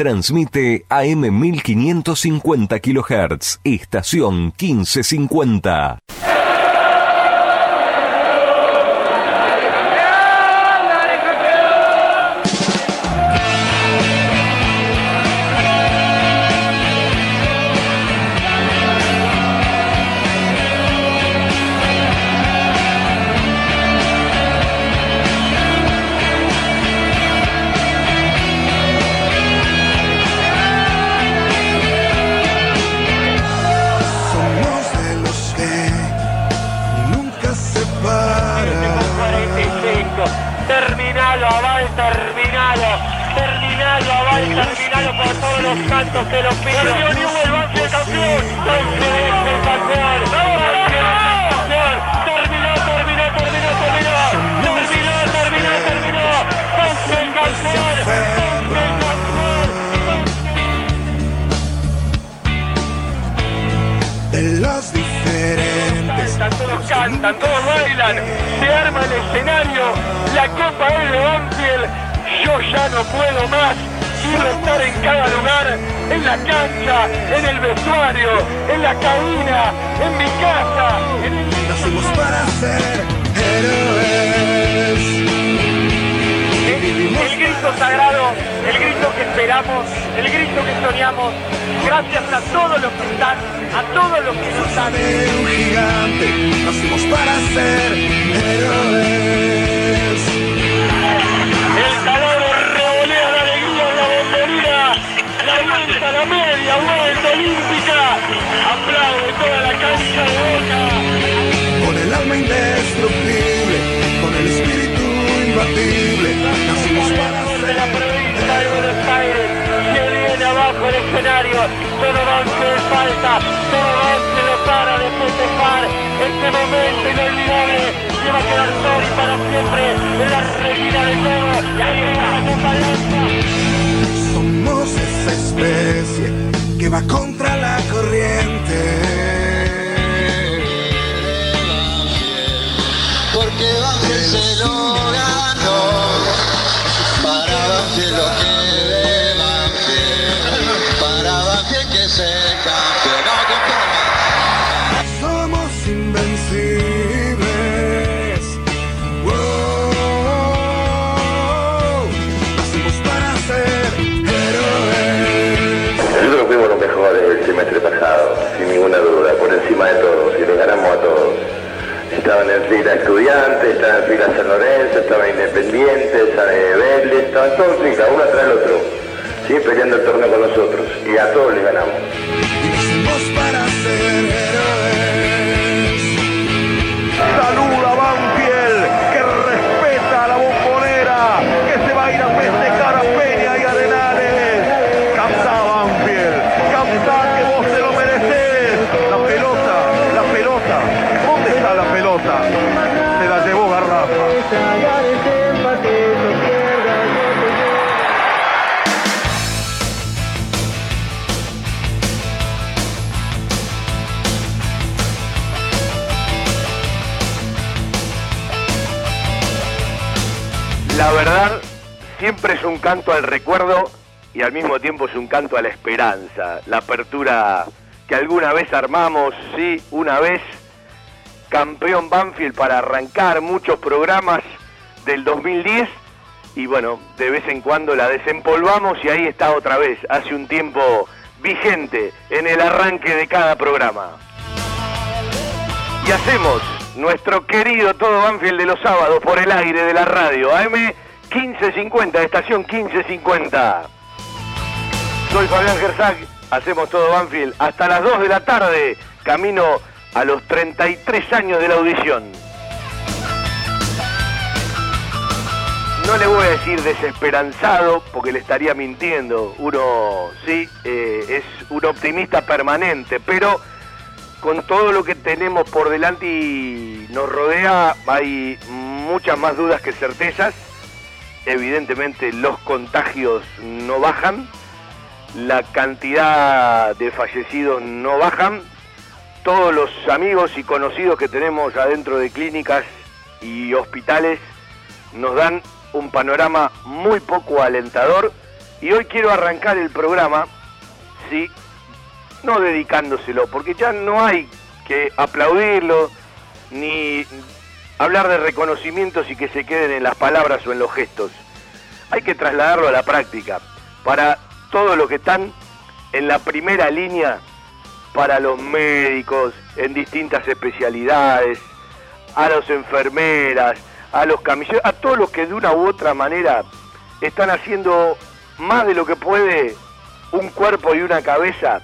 Transmite AM 1550 kHz, estación 1550. La verdad siempre es un canto al recuerdo y al mismo tiempo es un canto a la esperanza. La apertura que alguna vez armamos, sí, una vez, campeón Banfield para arrancar muchos programas del 2010 y bueno, de vez en cuando la desempolvamos y ahí está otra vez, hace un tiempo vigente en el arranque de cada programa. Y hacemos nuestro querido Todo Banfield de los sábados por el aire de la radio, AM 1550, estación 1550. Soy Fabián Gersag, hacemos Todo Banfield hasta las 2 de la tarde, camino a los 33 años de la audición. No le voy a decir desesperanzado porque le estaría mintiendo. Uno, sí, eh, es un optimista permanente, pero con todo lo que tenemos por delante y nos rodea, hay muchas más dudas que certezas. Evidentemente los contagios no bajan, la cantidad de fallecidos no bajan, todos los amigos y conocidos que tenemos adentro de clínicas y hospitales nos dan un panorama muy poco alentador. Y hoy quiero arrancar el programa, sí, no dedicándoselo, porque ya no hay que aplaudirlo, ni hablar de reconocimientos y que se queden en las palabras o en los gestos. Hay que trasladarlo a la práctica para todos los que están en la primera línea, para los médicos en distintas especialidades, a las enfermeras, a los camilleros, a todos los que de una u otra manera están haciendo más de lo que puede un cuerpo y una cabeza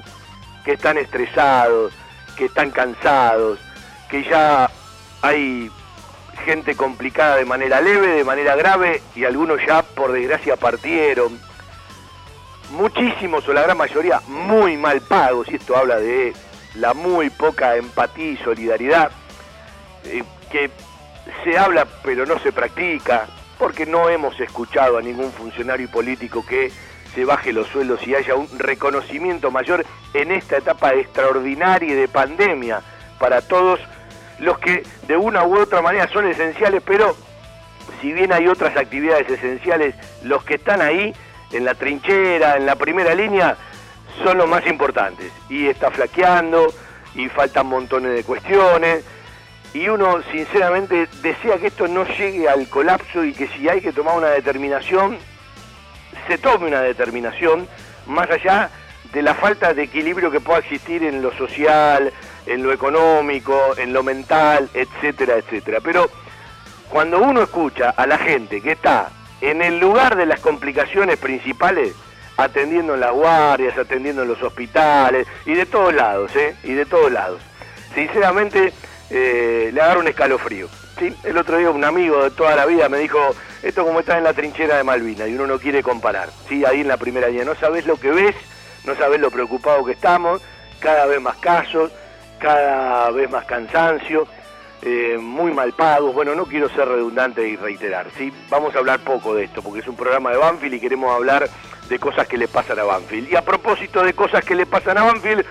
que están estresados, que están cansados, que ya hay gente complicada de manera leve, de manera grave y algunos ya por desgracia partieron. Muchísimos o la gran mayoría muy mal pagos y esto habla de la muy poca empatía y solidaridad eh, que se habla pero no se practica porque no hemos escuchado a ningún funcionario político que se baje los sueldos y haya un reconocimiento mayor en esta etapa extraordinaria de pandemia para todos los que de una u otra manera son esenciales, pero si bien hay otras actividades esenciales, los que están ahí en la trinchera, en la primera línea, son los más importantes. Y está flaqueando, y faltan montones de cuestiones, y uno sinceramente desea que esto no llegue al colapso y que si hay que tomar una determinación, se tome una determinación, más allá de la falta de equilibrio que pueda existir en lo social, en lo económico, en lo mental, etcétera, etcétera. Pero cuando uno escucha a la gente que está en el lugar de las complicaciones principales, atendiendo en las guardias, atendiendo en los hospitales, y de todos lados, ¿eh? Y de todos lados. Sinceramente, eh, le agarro un escalofrío. ¿sí? El otro día un amigo de toda la vida me dijo, esto como está en la trinchera de Malvinas, y uno no quiere comparar. ¿sí? Ahí en la primera línea, no sabes lo que ves, no sabes lo preocupado que estamos, cada vez más casos, cada vez más cansancio, eh, muy mal pagos. Bueno, no quiero ser redundante y reiterar, ¿sí? Vamos a hablar poco de esto, porque es un programa de Banfield y queremos hablar de cosas que le pasan a Banfield. Y a propósito de cosas que le pasan a Banfield,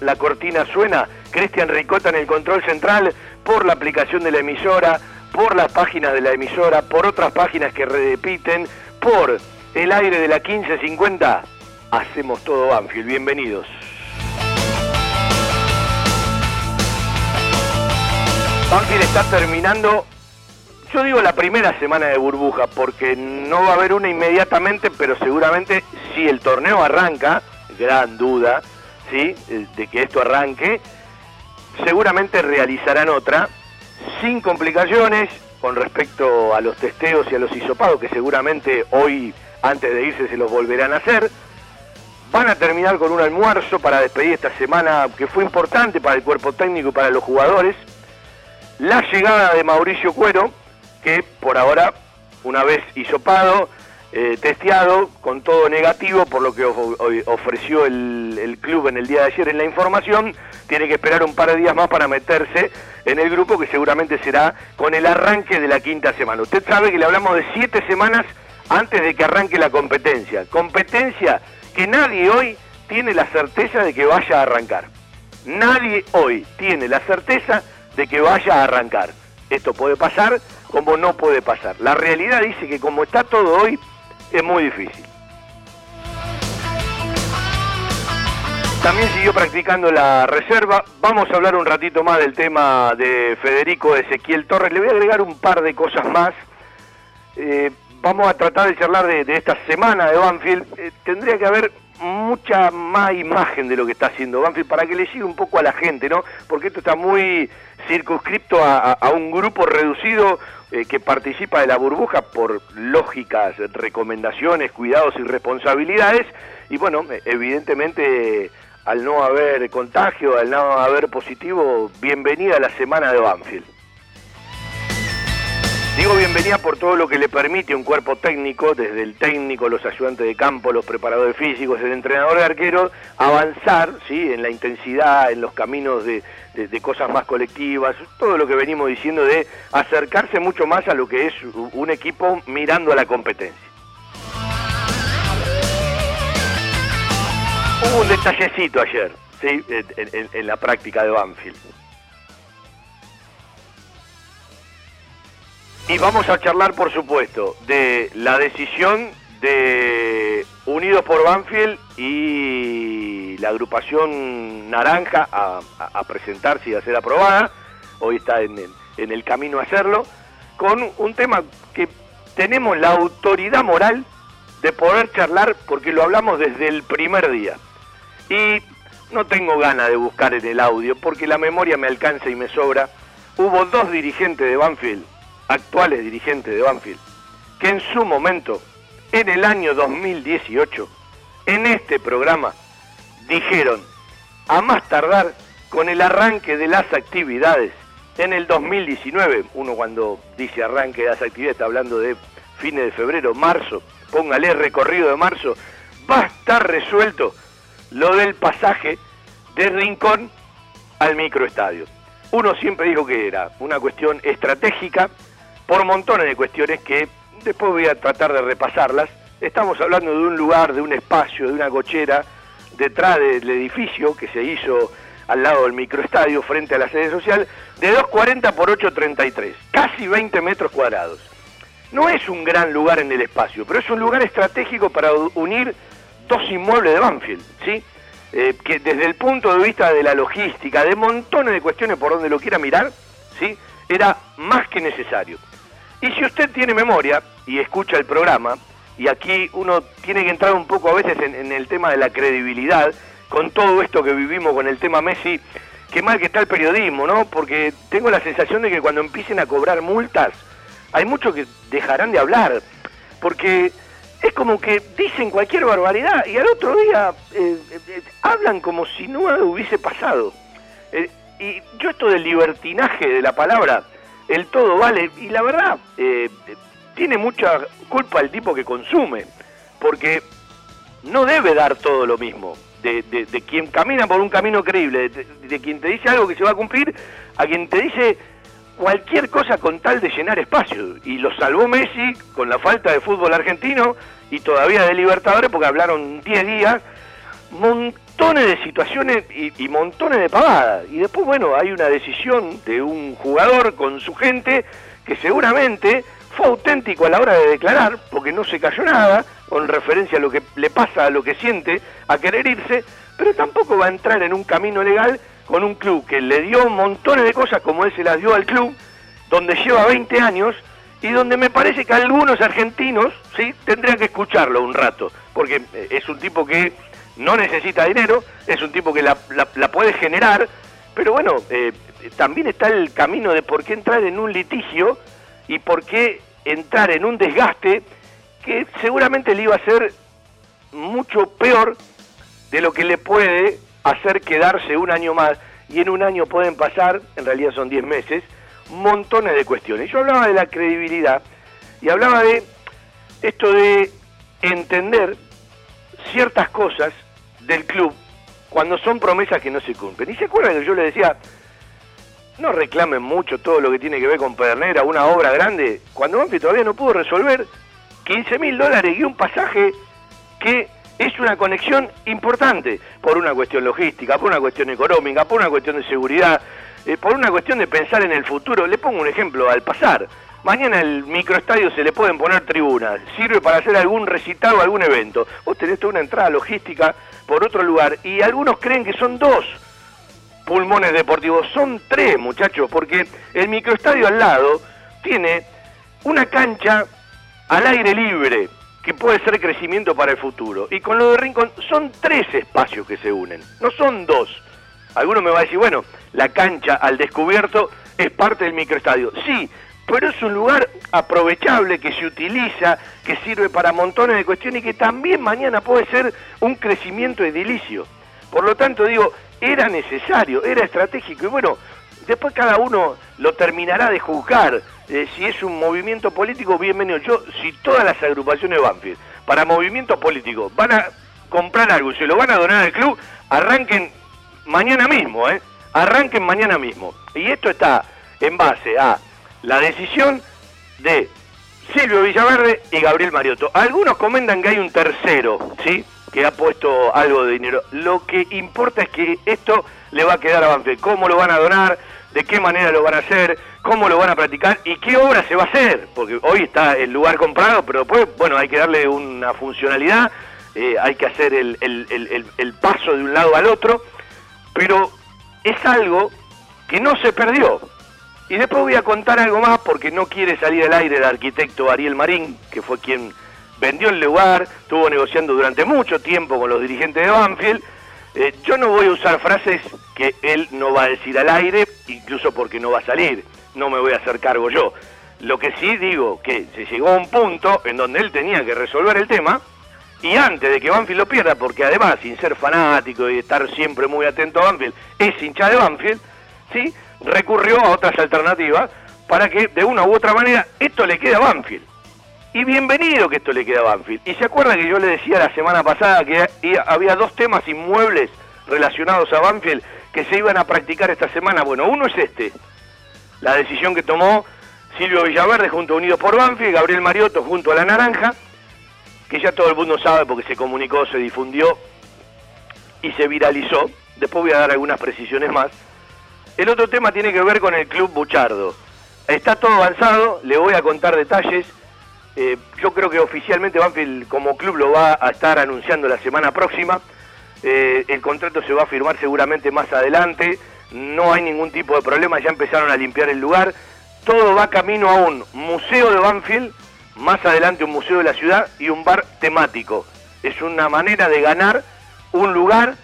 la cortina suena, Cristian Ricota en el control central, por la aplicación de la emisora, por las páginas de la emisora, por otras páginas que repiten, por el aire de la 1550, hacemos todo Banfield. Bienvenidos. Banfield está terminando, yo digo la primera semana de burbuja, porque no va a haber una inmediatamente, pero seguramente si el torneo arranca, gran duda, ¿sí? de que esto arranque, seguramente realizarán otra, sin complicaciones, con respecto a los testeos y a los hisopados, que seguramente hoy, antes de irse, se los volverán a hacer. Van a terminar con un almuerzo para despedir esta semana que fue importante para el cuerpo técnico y para los jugadores. La llegada de Mauricio Cuero, que por ahora, una vez hisopado, eh, testeado, con todo negativo, por lo que ofreció el, el, club en el día de ayer en la información, tiene que esperar un par de días más para meterse en el grupo que seguramente será con el arranque de la quinta semana. Usted sabe que le hablamos de siete semanas antes de que arranque la competencia. Competencia que nadie hoy tiene la certeza de que vaya a arrancar. Nadie hoy tiene la certeza de que vaya a arrancar. Esto puede pasar como no puede pasar. La realidad dice que como está todo hoy, es muy difícil. También siguió practicando la reserva. Vamos a hablar un ratito más del tema de Federico Ezequiel Torres. Le voy a agregar un par de cosas más. Eh, vamos a tratar de charlar de, esta semana de Banfield. Eh, tendría que haber mucha más imagen de lo que está haciendo Banfield para que le llegue un poco a la gente, ¿no? Porque esto está muy circunscripto a un grupo reducido eh, que participa de la burbuja por lógicas recomendaciones, cuidados y responsabilidades. Y bueno, evidentemente al no haber contagio, al no haber positivo, bienvenida a la semana de Banfield. Digo bienvenida por todo lo que le permite un cuerpo técnico, desde el técnico, los ayudantes de campo, los preparadores físicos, el entrenador de arqueros, avanzar ¿sí? en la intensidad, en los caminos de, de, de, cosas más colectivas, todo lo que venimos diciendo de acercarse mucho más a lo que es un equipo mirando a la competencia. Hubo un detallecito ayer, ¿sí? en, la práctica de Banfield. Y vamos a charlar, por supuesto, de la decisión de Unidos por Banfield y la agrupación Naranja a, a- presentarse y a ser aprobada. Hoy está en en el camino a hacerlo. Con un tema que tenemos la autoridad moral de poder charlar porque lo hablamos desde el primer día. Y no tengo ganas de buscar en el audio porque la memoria me alcanza y me sobra. Hubo dos dirigentes de Banfield, actuales dirigentes de Banfield, que en su momento, en el año 2018, en este programa, dijeron, a más tardar con el arranque de las actividades en el 2019, uno cuando dice arranque de las actividades está hablando de fines de febrero, marzo, póngale recorrido de marzo, va a estar resuelto lo del pasaje de Rincón al microestadio. Uno siempre dijo que era una cuestión estratégica por montones de cuestiones que después voy a tratar de repasarlas. Estamos hablando de un lugar, de un espacio, de una cochera detrás del edificio que se hizo al lado del microestadio frente a la sede social de 240 por 833, casi 20 metros cuadrados. No es un gran lugar en el espacio, pero es un lugar estratégico para unir dos inmuebles de Banfield, ¿sí? Eh, que desde el punto de vista de la logística, de montones de cuestiones por donde lo quiera mirar, ¿sí? Era más que necesario. Y si usted tiene memoria y escucha el programa, y aquí uno tiene que entrar un poco a veces en, en el tema de la credibilidad, con todo esto que vivimos con el tema Messi, qué mal que está el periodismo, ¿no? Porque tengo la sensación de que cuando empiecen a cobrar multas, hay muchos que dejarán de hablar, porque es como que dicen cualquier barbaridad y al otro día eh, eh, eh, hablan como si no hubiese pasado. Y yo esto del libertinaje de la palabra, el todo vale, y la verdad, tiene mucha culpa el tipo que consume, porque no debe dar todo lo mismo. De, de- de quien camina por un camino creíble, de, de quien te dice algo que se va a cumplir, a quien te dice cualquier cosa con tal de llenar espacio. Y lo salvó Messi con la falta de fútbol argentino y todavía de Libertadores porque hablaron 10 días, montones de situaciones y, montones de pavadas. Y después, bueno, hay una decisión de un jugador con su gente que seguramente fue auténtico a la hora de declarar, porque no se cayó nada, con referencia a lo que le pasa, a lo que siente, a querer irse, pero tampoco va a entrar en un camino legal con un club que le dio montones de cosas como él se las dio al club, donde lleva 20 años y donde me parece que algunos argentinos sí tendrían que escucharlo un rato, porque eh, es un tipo que no necesita dinero, es un tipo que la, la- la puede generar, pero bueno, eh, también está el camino de por qué entrar en un litigio y por qué entrar en un desgaste que seguramente le iba a ser mucho peor de lo que le puede hacer quedarse un año más y en un año pueden pasar, en realidad son 10 meses, montones de cuestiones. Yo hablaba de la credibilidad y hablaba de esto de entender ciertas cosas del club cuando son promesas que no se cumplen. Y se acuerdan que yo le decía, no reclamen mucho todo lo que tiene que ver con Pedernera, una obra grande, cuando Banfield todavía no pudo resolver 15 mil dólares y un pasaje que es una conexión importante por una cuestión logística, por una cuestión económica, por una cuestión de seguridad, eh, por una cuestión de pensar en el futuro. Le pongo un ejemplo al pasar. Mañana el microestadio se le pueden poner tribunas, sirve para hacer algún recital o algún evento. Vos tenés toda una entrada logística por otro lugar y algunos creen que son dos pulmones deportivos. Son tres, muchachos, porque el microestadio al lado tiene una cancha al aire libre que puede ser crecimiento para el futuro. Y con lo de Rincón son tres espacios que se unen, no son dos. Alguno me va a decir, bueno, la cancha al descubierto es parte del microestadio. Sí, pero es un lugar aprovechable que se utiliza, que sirve para montones de cuestiones y que también mañana puede ser un crecimiento edilicio. Por lo tanto, digo, era necesario, era estratégico y bueno, después cada uno lo terminará de juzgar. Si es un movimiento político, bienvenido. Yo, si todas las agrupaciones de Banfield para movimientos políticos van a comprar algo y se lo van a donar al club, arranquen mañana mismo, ¿eh? Arranquen mañana mismo. Y esto está en base a la decisión de Silvio Villaverde y Gabriel Mariotto. Algunos comentan que hay un tercero, ¿sí? Que ha puesto algo de dinero. Lo que importa es que esto le va a quedar a Banfield. ¿Cómo lo van a donar? ¿De qué manera lo van a hacer? Cómo lo van a practicar y qué obra se va a hacer, porque hoy está el lugar comprado, pero después, bueno, hay que darle una funcionalidad, eh, hay que hacer el, el- paso de un lado al otro, pero es algo que no se perdió. Y después voy a contar algo más porque no quiere salir al aire el arquitecto Ariel Marín, que fue quien vendió el lugar, estuvo negociando durante mucho tiempo con los dirigentes de Banfield. Eh, yo no voy a usar frases que él no va a decir al aire, incluso porque no va a salir, no me voy a hacer cargo yo. Lo que sí digo que se llegó a un punto en donde él tenía que resolver el tema y antes de que Banfield lo pierda, porque además, sin ser fanático y estar siempre muy atento a Banfield, es hincha de Banfield, ¿sí? recurrió a otras alternativas para que de una u otra manera esto le quede a Banfield. Y bienvenido que esto le quede a Banfield. Y se acuerda que yo le decía la semana pasada que había dos temas inmuebles relacionados a Banfield que se iban a practicar esta semana. Bueno, uno es este, la decisión que tomó Silvio Villaverde junto a Unidos por Banfield, Gabriel Mariotto junto a La Naranja, que ya todo el mundo sabe porque se comunicó, se difundió y se viralizó. Después voy a dar algunas precisiones más. El otro tema tiene que ver con el Club Buchardo. Está todo avanzado, le voy a contar detalles. Eh, yo creo que oficialmente Banfield como club lo va a estar anunciando la semana próxima. Eh, el contrato se va a firmar seguramente más adelante. No hay ningún tipo de problema, ya empezaron a limpiar el lugar. Todo va camino a un museo de Banfield, más adelante un museo de la ciudad y un bar temático. Es una manera de ganar un lugar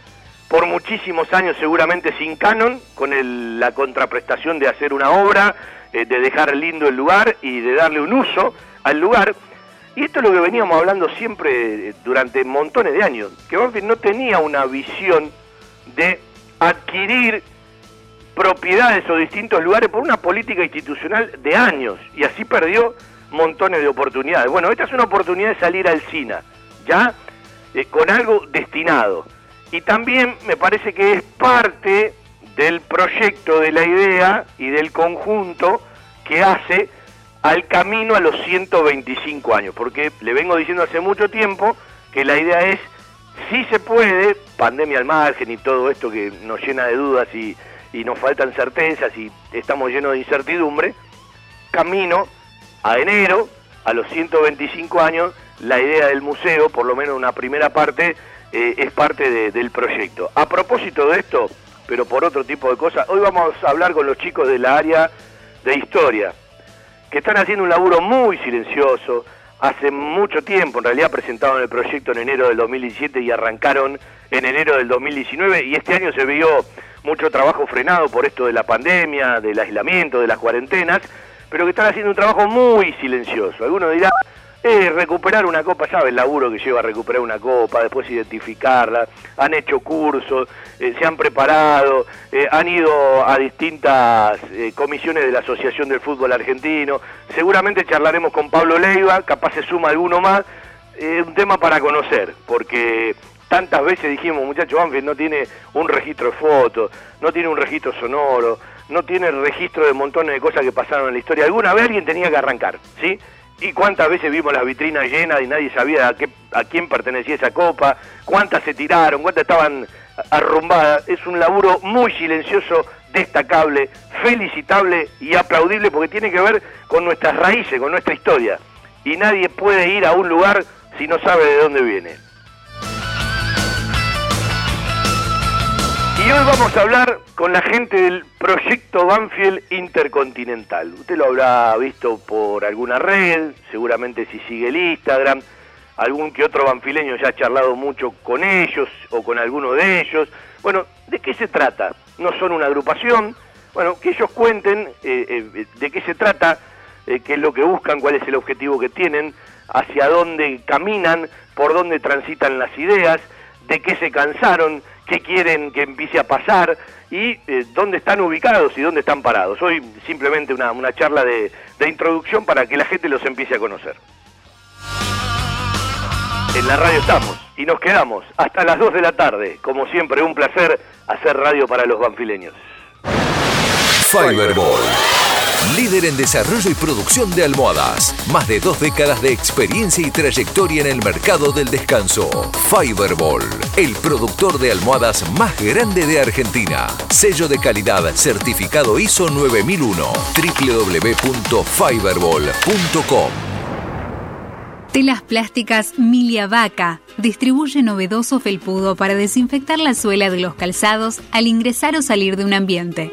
por muchísimos años seguramente sin canon, con el- la contraprestación de hacer una obra, eh, de dejar lindo el lugar y de darle un uso al lugar. Y esto es lo que veníamos hablando siempre eh, durante montones de años, que Banfield no tenía una visión de adquirir propiedades o distintos lugares por una política institucional de años y así perdió montones de oportunidades. Bueno, esta es una oportunidad de salir al SINA, ya Eh, con algo destinado. Y también me parece que es parte del proyecto, de la idea y del conjunto que hace al camino a los 125 años, porque le vengo diciendo hace mucho tiempo que la idea es, si se puede, pandemia al margen y todo esto que nos llena de dudas y, y nos faltan certezas y estamos llenos de incertidumbre, camino a enero, a los 125 años, la idea del museo, por lo menos una primera parte, eh, es parte de- del proyecto. A propósito de esto, pero por otro tipo de cosas, hoy vamos a hablar con los chicos de la área de historia, que están haciendo un laburo muy silencioso, hace mucho tiempo, en realidad presentaron el proyecto en enero del 2017 y arrancaron en enero del 2019 y este año se vio mucho trabajo frenado por esto de la pandemia, del aislamiento, de las cuarentenas, pero que están haciendo un trabajo muy silencioso. Algunos dirán, eh, recuperar una copa, ¿sabe el laburo que lleva a recuperar una copa, después identificarla? Han hecho cursos, eh, se han preparado, eh, han ido a distintas eh, comisiones de la Asociación del Fútbol Argentino. Seguramente charlaremos con Pablo Leiva, capaz se suma alguno más. Un tema para conocer, porque tantas veces dijimos, muchachos, Banfield no tiene un registro de fotos, no tiene un registro sonoro, no tiene registro de montones de cosas que pasaron en la historia. Alguna vez alguien tenía que arrancar, ¿sí? Y cuántas veces vimos las vitrinas llenas y nadie sabía a, a quién pertenecía esa copa, cuántas se tiraron, cuántas estaban arrumbadas. Es un laburo muy silencioso, destacable, felicitable y aplaudible porque tiene que ver con nuestras raíces, con nuestra historia. Y nadie puede ir a un lugar si no sabe de dónde viene. Y hoy vamos a hablar con la gente del proyecto Banfield Intercontinental. Usted lo habrá visto por alguna red, seguramente si sigue el Instagram, algún que otro banfileño ya ha charlado mucho con ellos o con alguno de ellos. Bueno, ¿de qué se trata? No son una agrupación, bueno, que ellos cuenten eh, eh, de qué se trata, eh, qué es lo que buscan, cuál es el objetivo que tienen, hacia dónde caminan, por dónde transitan las ideas, de qué se cansaron, qué quieren que empiece a pasar y eh, dónde están ubicados y dónde están parados. Hoy simplemente una, una charla de, de introducción para que la gente los empiece a conocer. En la radio estamos y nos quedamos hasta las 2 de la tarde. Como siempre, un placer hacer radio para los banfileños. Fiberball. Líder en desarrollo y producción de almohadas. Más de dos décadas de experiencia y trayectoria en el mercado del descanso. Fiberball, el productor de almohadas más grande de Argentina. Sello de calidad certificado ISO 9001. www.fiberball.com Telas plásticas Milia Vaca distribuye novedoso felpudo para desinfectar la suela de los calzados al ingresar o salir de un ambiente.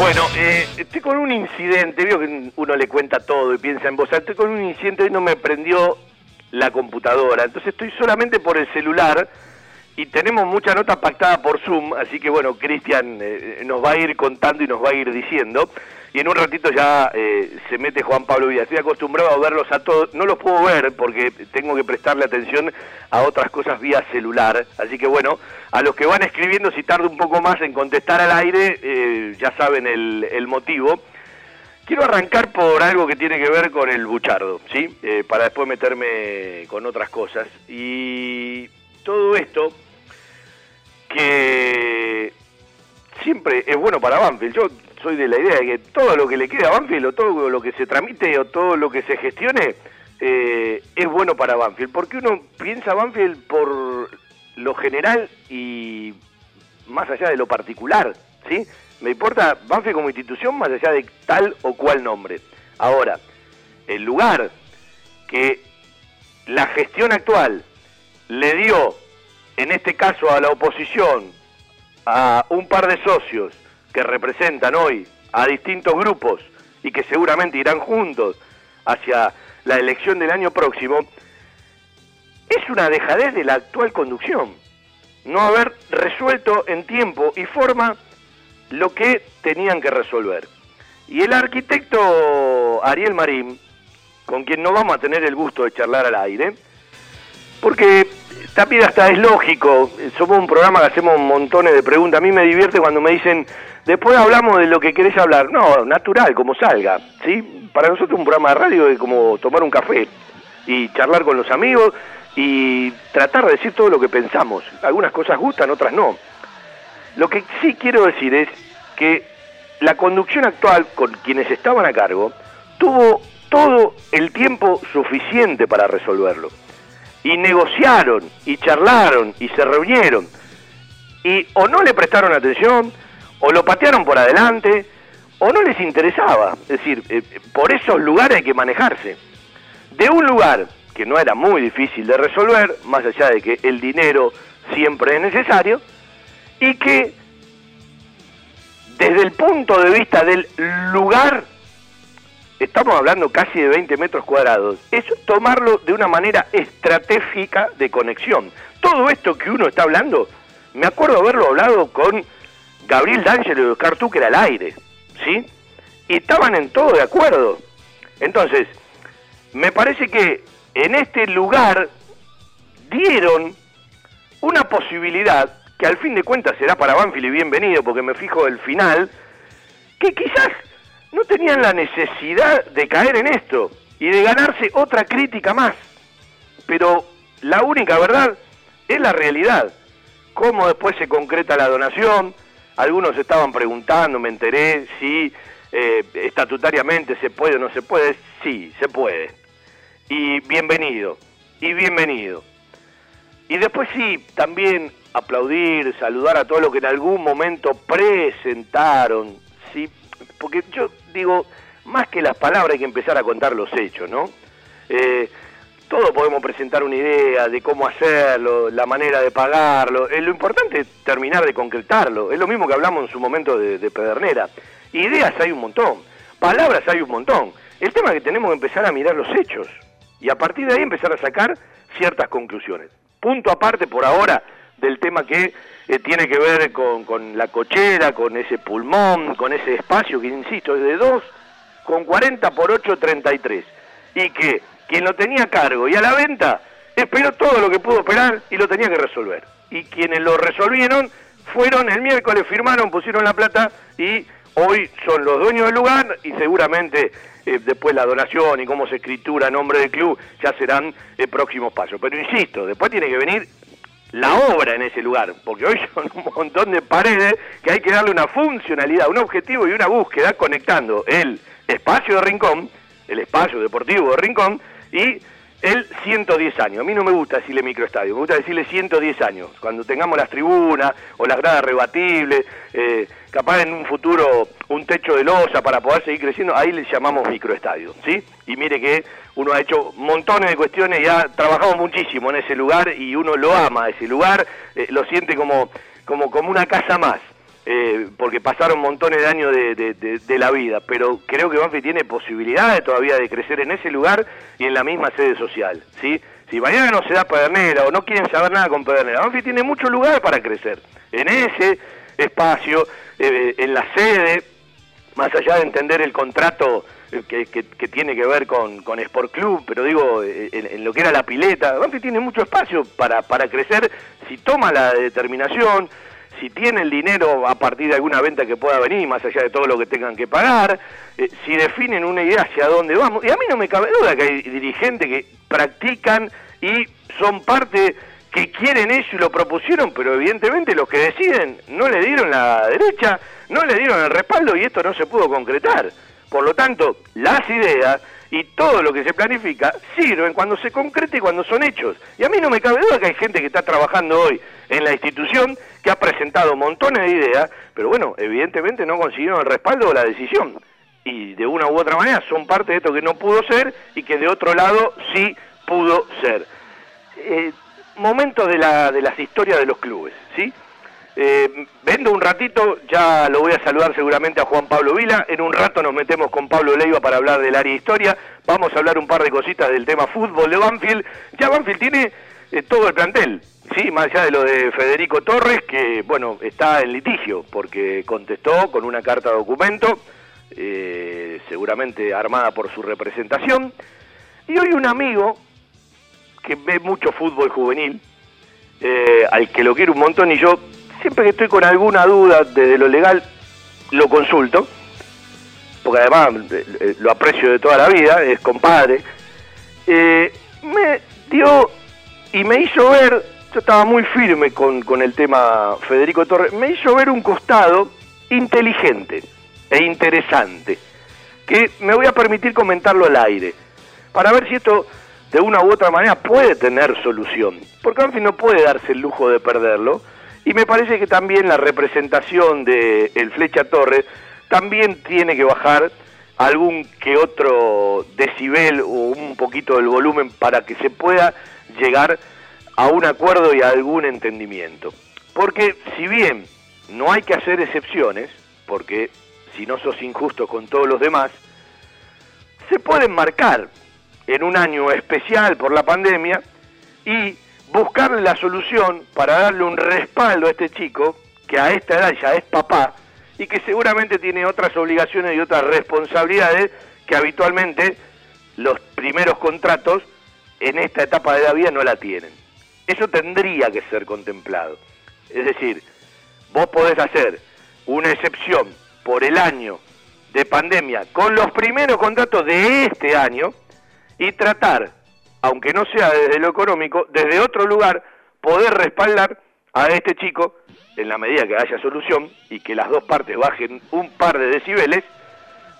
Bueno, eh, estoy con un incidente, veo que uno le cuenta todo y piensa en voz estoy con un incidente y no me prendió la computadora, entonces estoy solamente por el celular y tenemos mucha nota pactada por Zoom, así que bueno, Cristian eh, nos va a ir contando y nos va a ir diciendo. Y en un ratito ya eh, se mete Juan Pablo Villa. Estoy acostumbrado a verlos a todos. No los puedo ver porque tengo que prestarle atención a otras cosas vía celular. Así que bueno, a los que van escribiendo, si tarda un poco más en contestar al aire, eh, ya saben el, el, motivo. Quiero arrancar por algo que tiene que ver con el buchardo, ¿sí? para después meterme con otras cosas. Y todo esto que siempre es bueno para Banfield. Yo soy de la idea de que todo lo que le quede a Banfield o todo lo que se tramite o todo lo que se gestione eh, es bueno para Banfield. Porque uno piensa Banfield por lo general y más allá de lo particular, ¿sí? Me importa Banfield como institución más allá de tal o cual nombre. Ahora, el lugar que la gestión actual le dio, en este caso a la oposición, a un par de socios que representan hoy a distintos grupos y que seguramente irán juntos hacia la elección del año próximo, es una dejadez de la actual conducción. No haber resuelto en tiempo y forma lo que tenían que resolver. Y el arquitecto Ariel Marín, con quien no vamos a tener el gusto de charlar al aire, porque también hasta es lógico, somos un programa que hacemos montones de preguntas, a mí me divierte cuando me dicen, después hablamos de lo que querés hablar, no, natural, como salga, ¿sí? Para nosotros un programa de radio es como tomar un café y charlar con los amigos y tratar de decir todo lo que pensamos, algunas cosas gustan, otras no. Lo que sí quiero decir es que la conducción actual, con quienes estaban a cargo, tuvo todo el tiempo suficiente para resolverlo y negociaron y charlaron y se reunieron y o no le prestaron atención o lo patearon por adelante o no les interesaba. Es decir, eh, por esos lugares hay que manejarse. De un lugar que no era muy difícil de resolver, más allá de que el dinero siempre es necesario, y que desde el punto de vista del lugar, estamos hablando casi de 20 metros cuadrados, es tomarlo de una manera estratégica de conexión. Todo esto que uno está hablando, me acuerdo haberlo hablado con Gabriel D'Angelo y Oscar Tucker al aire, ¿sí? Y estaban en todo de acuerdo. Entonces, me parece que en este lugar dieron una posibilidad que al fin de cuentas será para Banfield y bienvenido porque me fijo el final, que quizás no tenían la necesidad de caer en esto y de ganarse otra crítica más. Pero la única verdad es la realidad. Cómo después se concreta la donación, algunos estaban preguntando, me enteré si eh, estatutariamente se puede o no se puede. Sí, se puede. Y bienvenido, y bienvenido. Y después sí, también aplaudir, saludar a todos los que en algún momento presentaron, sí, porque yo digo, más que las palabras hay que empezar a contar los hechos, ¿no? Eh, todos podemos presentar una idea de cómo hacerlo, la manera de pagarlo. Eh, lo importante es terminar de concretarlo. Es lo mismo que hablamos en su momento de, de Pedernera. Ideas hay un montón, palabras hay un montón. El tema es que tenemos que empezar a mirar los hechos y a partir de ahí empezar a sacar ciertas conclusiones. Punto aparte por ahora del tema que eh, tiene que ver con, con, la cochera, con ese pulmón, con ese espacio que, insisto, es de 2 con 40 por 8, 33. Y que quien lo tenía a cargo y a la venta esperó todo lo que pudo esperar y lo tenía que resolver. Y quienes lo resolvieron fueron el miércoles, firmaron, pusieron la plata y hoy son los dueños del lugar y seguramente eh, después la donación y cómo se escritura a nombre del club ya serán eh, próximos pasos. Pero insisto, después tiene que venir la obra en ese lugar, porque hoy son un montón de paredes que hay que darle una funcionalidad, un objetivo y una búsqueda conectando el espacio de Rincón, el espacio deportivo de Rincón y el 110 años. A mí no me gusta decirle microestadio, me gusta decirle 110 años. Cuando tengamos las tribunas o las gradas rebatibles, eh, capaz en un futuro un techo de losa para poder seguir creciendo, ahí le llamamos microestadio, ¿sí? Y mire que uno ha hecho montones de cuestiones y ha trabajado muchísimo en ese lugar y uno lo ama ese lugar, eh, lo siente como, como, como una casa más. Eh, porque pasaron montones de años de, de, la vida, pero creo que Banfield tiene posibilidades todavía de crecer en ese lugar y en la misma sede social, ¿sí? Si mañana no se da Pedernera o no quieren saber nada con Pedernera, Banfield tiene mucho lugar para crecer en ese espacio, eh, en la sede, más allá de entender el contrato eh, que, tiene que ver con, con Sport Club, pero digo, eh, en, en, lo que era la pileta, Banfield tiene mucho espacio para, para crecer si toma la determinación, si tiene el dinero a partir de alguna venta que pueda venir, más allá de todo lo que tengan que pagar, eh, si definen una idea hacia dónde vamos. Y a mí no me cabe duda que hay dirigentes que practican y son parte que quieren eso y lo propusieron, pero evidentemente los que deciden no le dieron la derecha, no le dieron el respaldo y esto no se pudo concretar. Por lo tanto, las ideas y todo lo que se planifica sirven cuando se concrete y cuando son hechos. Y a mí no me cabe duda que hay gente que está trabajando hoy en la institución que ha presentado montones de ideas, pero bueno, evidentemente no consiguieron el respaldo o la decisión. Y de una u otra manera son parte de esto que no pudo ser y que de otro lado sí pudo ser. Eh, momentos de, la, de las historias de los clubes, ¿sí? Eh, vendo un ratito, ya lo voy a saludar seguramente a Juan Pablo Vila. En un rato nos metemos con Pablo Leiva para hablar del área historia. Vamos a hablar un par de cositas del tema fútbol de Banfield. Ya Banfield tiene eh, todo el plantel, sí, más allá de lo de Federico Torres, que bueno, está en litigio porque contestó con una carta de documento, eh, seguramente armada por su representación. Y hoy un amigo que ve mucho fútbol juvenil, al que lo quiero un montón y yo siempre que estoy con alguna duda de, lo legal, lo consulto, porque además eh, lo aprecio de toda la vida, es compadre, eh, me dio y me hizo ver, yo estaba muy firme con, con el tema Federico Torres, me hizo ver un costado inteligente e interesante, que me voy a permitir comentarlo al aire, para ver si esto de una u otra manera puede tener solución, porque Anfi no puede darse el lujo de perderlo, y me parece que también la representación de el Flecha Torres también tiene que bajar algún que otro decibel o un poquito del volumen para que se pueda llegar a un acuerdo y a algún entendimiento. Porque si bien no hay que hacer excepciones, porque si no sos injusto con todos los demás, se pueden marcar en un año especial por la pandemia y buscar la solución para darle un respaldo a este chico, que a esta edad ya es papá, y que seguramente tiene otras obligaciones y otras responsabilidades que habitualmente los primeros contratos en esta etapa de la vida no la tienen. Eso tendría que ser contemplado. Es decir, vos podés hacer una excepción por el año de pandemia con los primeros contratos de este año y tratar, aunque no sea desde lo económico, desde otro lugar, poder respaldar a este chico en la medida que haya solución y que las dos partes bajen un par de decibeles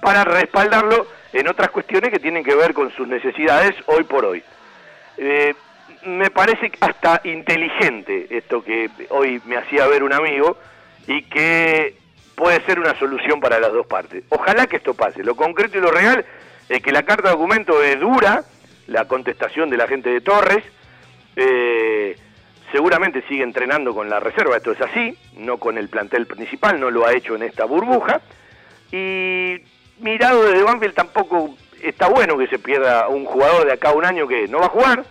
para respaldarlo en otras cuestiones que tienen que ver con sus necesidades hoy por hoy. Eh, me parece hasta inteligente esto que hoy me hacía ver un amigo y que puede ser una solución para las dos partes. Ojalá que esto pase. Lo concreto y lo real es que la carta de documento es dura, la contestación de la gente de Torres, eh, seguramente sigue entrenando con la reserva, esto es así, no con el plantel principal, no lo ha hecho en esta burbuja. Y mirado desde Banfield tampoco está bueno que se pierda un jugador de acá a un año que no va a jugar,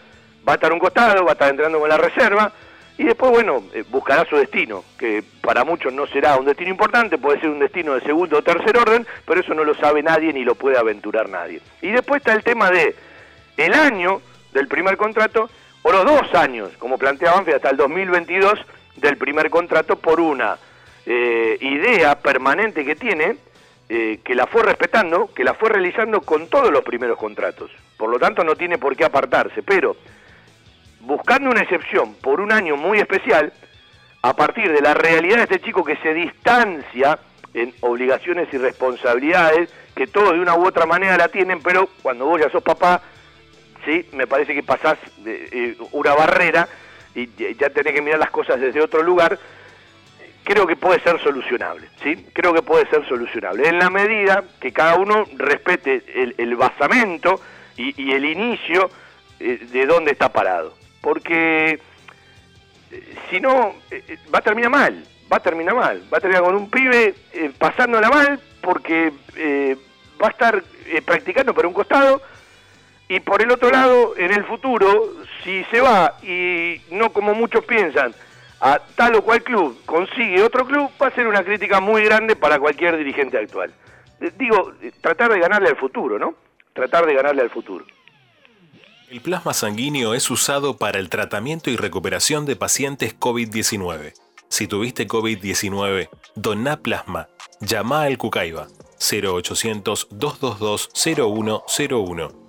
va a estar un costado, va a estar entrenando con la reserva, y después, bueno, eh, buscará su destino, que para muchos no será un destino importante, puede ser un destino de segundo o tercer orden, pero eso no lo sabe nadie ni lo puede aventurar nadie. Y después está el tema de el año del primer contrato o los dos años, como plantea Banfield, hasta el 2022 del primer contrato por una eh, idea permanente que tiene, eh, que la fue respetando, que la fue realizando con todos los primeros contratos. Por lo tanto, no tiene por qué apartarse, pero buscando una excepción por un año muy especial, a partir de la realidad de este chico que se distancia en obligaciones y responsabilidades, que todos de una u otra manera la tienen, pero cuando vos ya sos papá, ¿sí? me parece que pasás eh, una barrera y ya tenés que mirar las cosas desde otro lugar, creo que puede ser solucionable, ¿sí? Creo que puede ser solucionable, en la medida que cada uno respete el, basamento y, el inicio eh, de dónde está parado. Porque eh, si no, va a terminar mal, va a terminar mal, va a terminar con un pibe pasándola mal porque va a estar practicando por un costado, y por el otro lado, en el futuro, si se va y no como muchos piensan, a tal o cual club consigue otro club, va a ser una crítica muy grande para cualquier dirigente actual. Eh, digo, eh, tratar de ganarle al futuro, ¿no? Tratar de ganarle al futuro. El plasma sanguíneo es usado para el tratamiento y recuperación de pacientes COVID-19. Si tuviste COVID-19, doná plasma. Llama al Cucaiba 0800 222 0101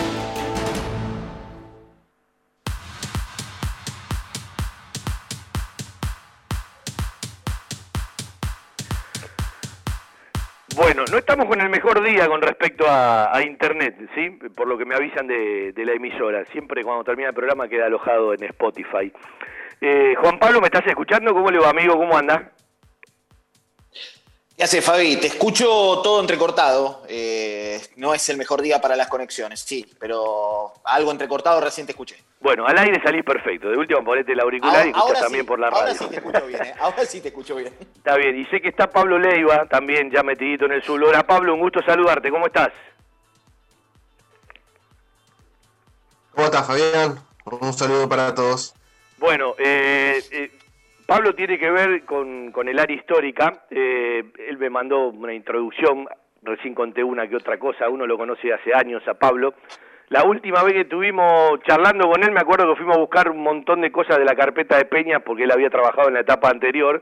Estamos con el mejor día con respecto a, Internet, ¿sí? Por lo que me avisan de, la emisora. Siempre cuando termina el programa queda alojado en Spotify. Eh, Juan Pablo, ¿me estás escuchando? ¿Cómo le va, amigo? ¿Cómo anda? ¿Qué hace, Fabi? Te escucho todo entrecortado. Eh, no es el mejor día para las conexiones, sí, pero algo entrecortado recién te escuché. Bueno, al aire salís perfecto. De último ponete el auricular y escuchas también por la radio. Ahora sí te escucho bien, ¿eh? Ahora sí te escucho bien. Está bien, y sé que está Pablo Leiva también ya metidito en el sur. Hola Pablo, un gusto saludarte. ¿Cómo estás? ¿Cómo estás, Fabián? Un saludo para todos. Bueno, eh, eh, Pablo tiene que ver con, con el área histórica. él me mandó una introducción, recién conté una que otra cosa. Uno lo conoce hace años a Pablo. La última vez que estuvimos charlando con él, me acuerdo que fuimos a buscar un montón de cosas de la carpeta de Peña, porque él había trabajado en la etapa anterior,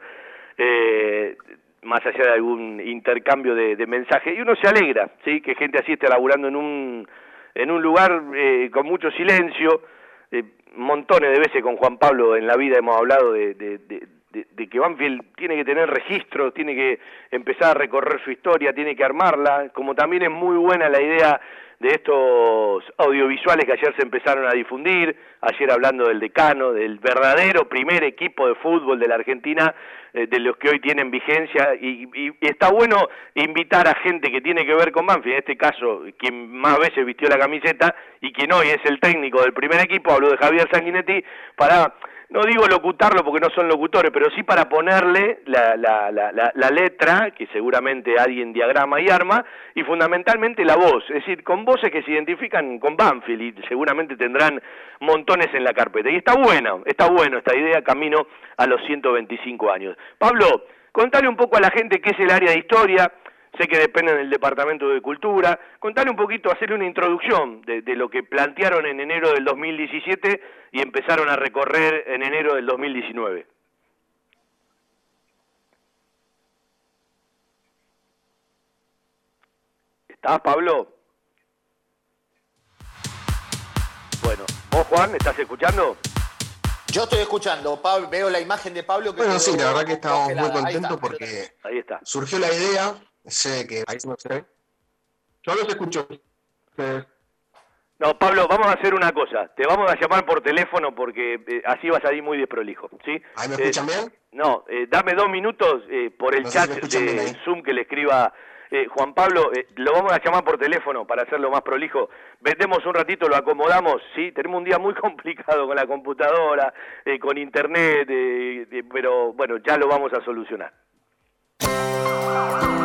eh, más allá de algún intercambio de, mensajes, y uno se alegra, ¿sí? Que gente así esté laburando en un, en un lugar eh, con mucho silencio, eh, montones de veces con Juan Pablo en la vida hemos hablado de, de, de, de, que Banfield tiene que tener registros, tiene que empezar a recorrer su historia, tiene que armarla, como también es muy buena la idea de estos audiovisuales que ayer se empezaron a difundir, ayer hablando del decano, del verdadero primer equipo de fútbol de la Argentina, eh, de los que hoy tienen vigencia, y, y, está bueno invitar a gente que tiene que ver con Banfield, en este caso, quien más veces vistió la camiseta y quien hoy es el técnico del primer equipo, hablo de Javier Sanguinetti, para no digo locutarlo porque no son locutores, pero sí para ponerle la, la, la, la, letra, que seguramente alguien diagrama y arma, y fundamentalmente la voz, es decir, con voces que se identifican con Banfield y seguramente tendrán montones en la carpeta. Y está bueno, está bueno esta idea camino a los 125 años. Pablo, contale un poco a la gente qué es el área de historia, sé que dependen del Departamento de Cultura. Contale un poquito, hacerle una introducción de, lo que plantearon en enero del 2017 y empezaron a recorrer en enero del 2019. ¿Estás, Pablo? Bueno, vos, Juan, ¿estás escuchando? Yo estoy escuchando, Pablo, veo la imagen de Pablo. Que bueno, sí, la verdad que estamos muy contentos porque ahí está. surgió la idea sé que ahí no se Yo los escucho. No, Pablo, vamos a hacer una cosa. Te vamos a llamar por teléfono porque eh, así vas a ir muy desprolijo, ¿sí? ¿Ahí me escuchan eh, bien? No, eh, dame dos minutos por el chat de Zoom que le escriba Juan Pablo. lo vamos a llamar por teléfono para hacerlo más prolijo. Vendemos un ratito, lo acomodamos, ¿sí? Tenemos un día muy complicado con la computadora, con internet, pero bueno, ya lo vamos a solucionar.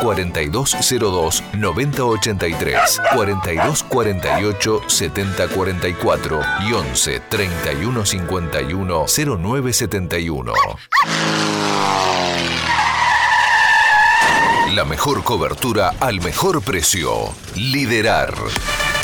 4202-9083, 4248-7044 y 11 3151 0971. La mejor cobertura al mejor precio. Liderar.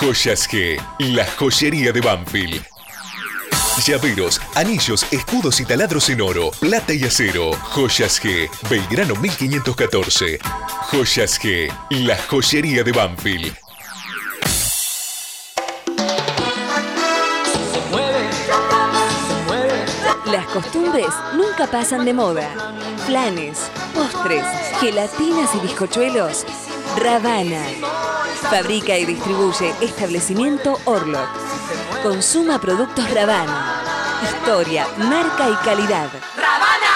Joyas G, la joyería de Banfield. Llaveros, anillos, escudos y taladros en oro, plata y acero. Joyas G, Belgrano 1514. Joyas G, la joyería de Banfield. Las costumbres nunca pasan de moda. Planes, postres, gelatinas y bizcochuelos. Ravana Fabrica y distribuye establecimiento Orlok. Consuma productos Ravana. Historia, marca y calidad. ¡Ravana!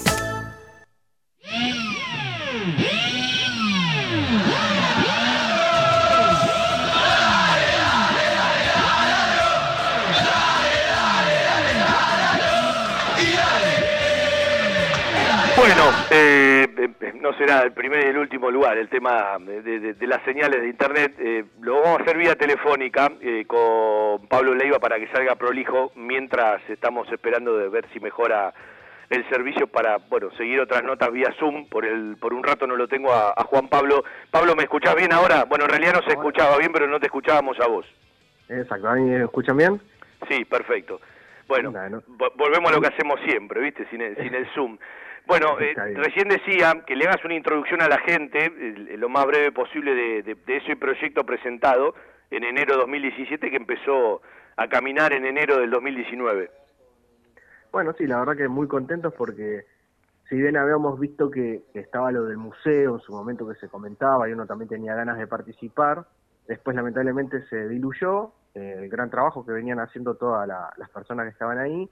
Bueno, eh, eh, no será el primer y el último lugar el tema de, de- de las señales de internet. eh, lo vamos a hacer vía telefónica eh, con Pablo Leiva para que salga prolijo mientras estamos esperando de ver si mejora el servicio para bueno seguir otras notas vía Zoom. Por el por un rato no lo tengo a, a Juan Pablo. Pablo, ¿me escuchás bien ahora? Bueno, en realidad no se escuchaba bien, pero no te escuchábamos a vos. Exacto, ¿a mí me escuchan bien? Sí, perfecto. Bueno, vo- volvemos a lo que hacemos siempre, ¿viste? Sin el, sin el Zoom. Bueno, eh, recién decía que le hagas una introducción a la gente, eh, lo más breve posible, de, de- de ese proyecto presentado en enero de 2017 que empezó a caminar en enero del 2019. Bueno, sí, la verdad que muy contentos porque si bien habíamos visto que, estaba lo del museo en su momento que se comentaba y uno también tenía ganas de participar, después lamentablemente se diluyó eh, el gran trabajo que venían haciendo todas la- las personas que estaban ahí,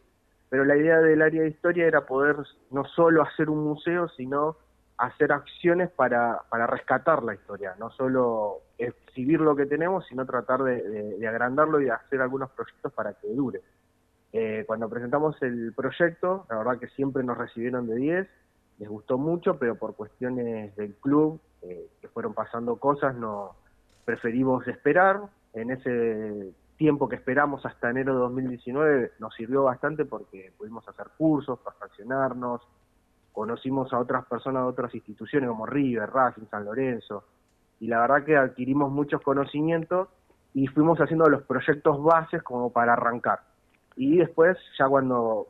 pero la idea del área de historia era poder no solo hacer un museo, sino hacer acciones para, para rescatar la historia, no solo exhibir lo que tenemos, sino tratar de, de- agrandarlo y hacer algunos proyectos para que dure. Eh, cuando presentamos el proyecto, la verdad que siempre nos recibieron de 10, les gustó mucho, pero por cuestiones del club, eh, que fueron pasando cosas, no preferimos esperar. En ese tiempo que esperamos hasta enero de 2019 nos sirvió bastante porque pudimos hacer cursos, perfeccionarnos, conocimos a otras personas de otras instituciones como River, Racing, San Lorenzo, y la verdad que adquirimos muchos conocimientos y fuimos haciendo los proyectos bases como para arrancar. Y después, ya cuando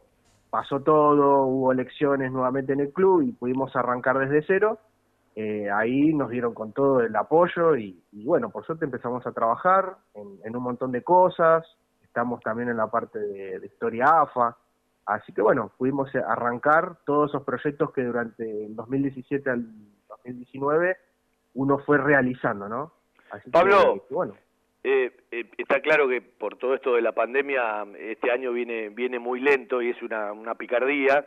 pasó todo, hubo elecciones nuevamente en el club y pudimos arrancar desde cero, eh, ahí nos dieron con todo el apoyo y, y bueno, por suerte empezamos a trabajar en, en un montón de cosas, estamos también en la parte de, de historia AFA, así que bueno, pudimos arrancar todos esos proyectos que durante el 2017 al 2019 uno fue realizando, ¿no? Así que, Pablo. bueno, Eh, eh, está claro que por todo esto de la pandemia este año viene viene muy lento y es una, una picardía.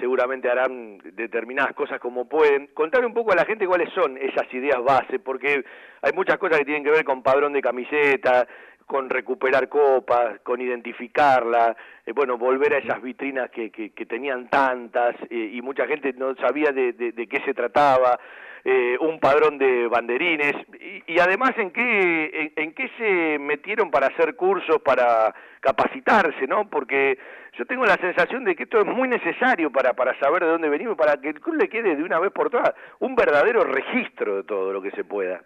Seguramente harán determinadas cosas como pueden. Contar un poco a la gente cuáles son esas ideas base, porque hay muchas cosas que tienen que ver con padrón de camiseta, con recuperar copas, con identificarla, eh, bueno, volver a esas vitrinas que, que, tenían tantas eh, y mucha gente no sabía de- de qué se trataba, eh, un padrón de banderines y, y además en qué, en, qué se metieron para hacer cursos, para capacitarse, ¿no? Porque yo tengo la sensación de que esto es muy necesario para, para saber de dónde venimos, para que el club le quede de una vez por todas un verdadero registro de todo lo que se pueda.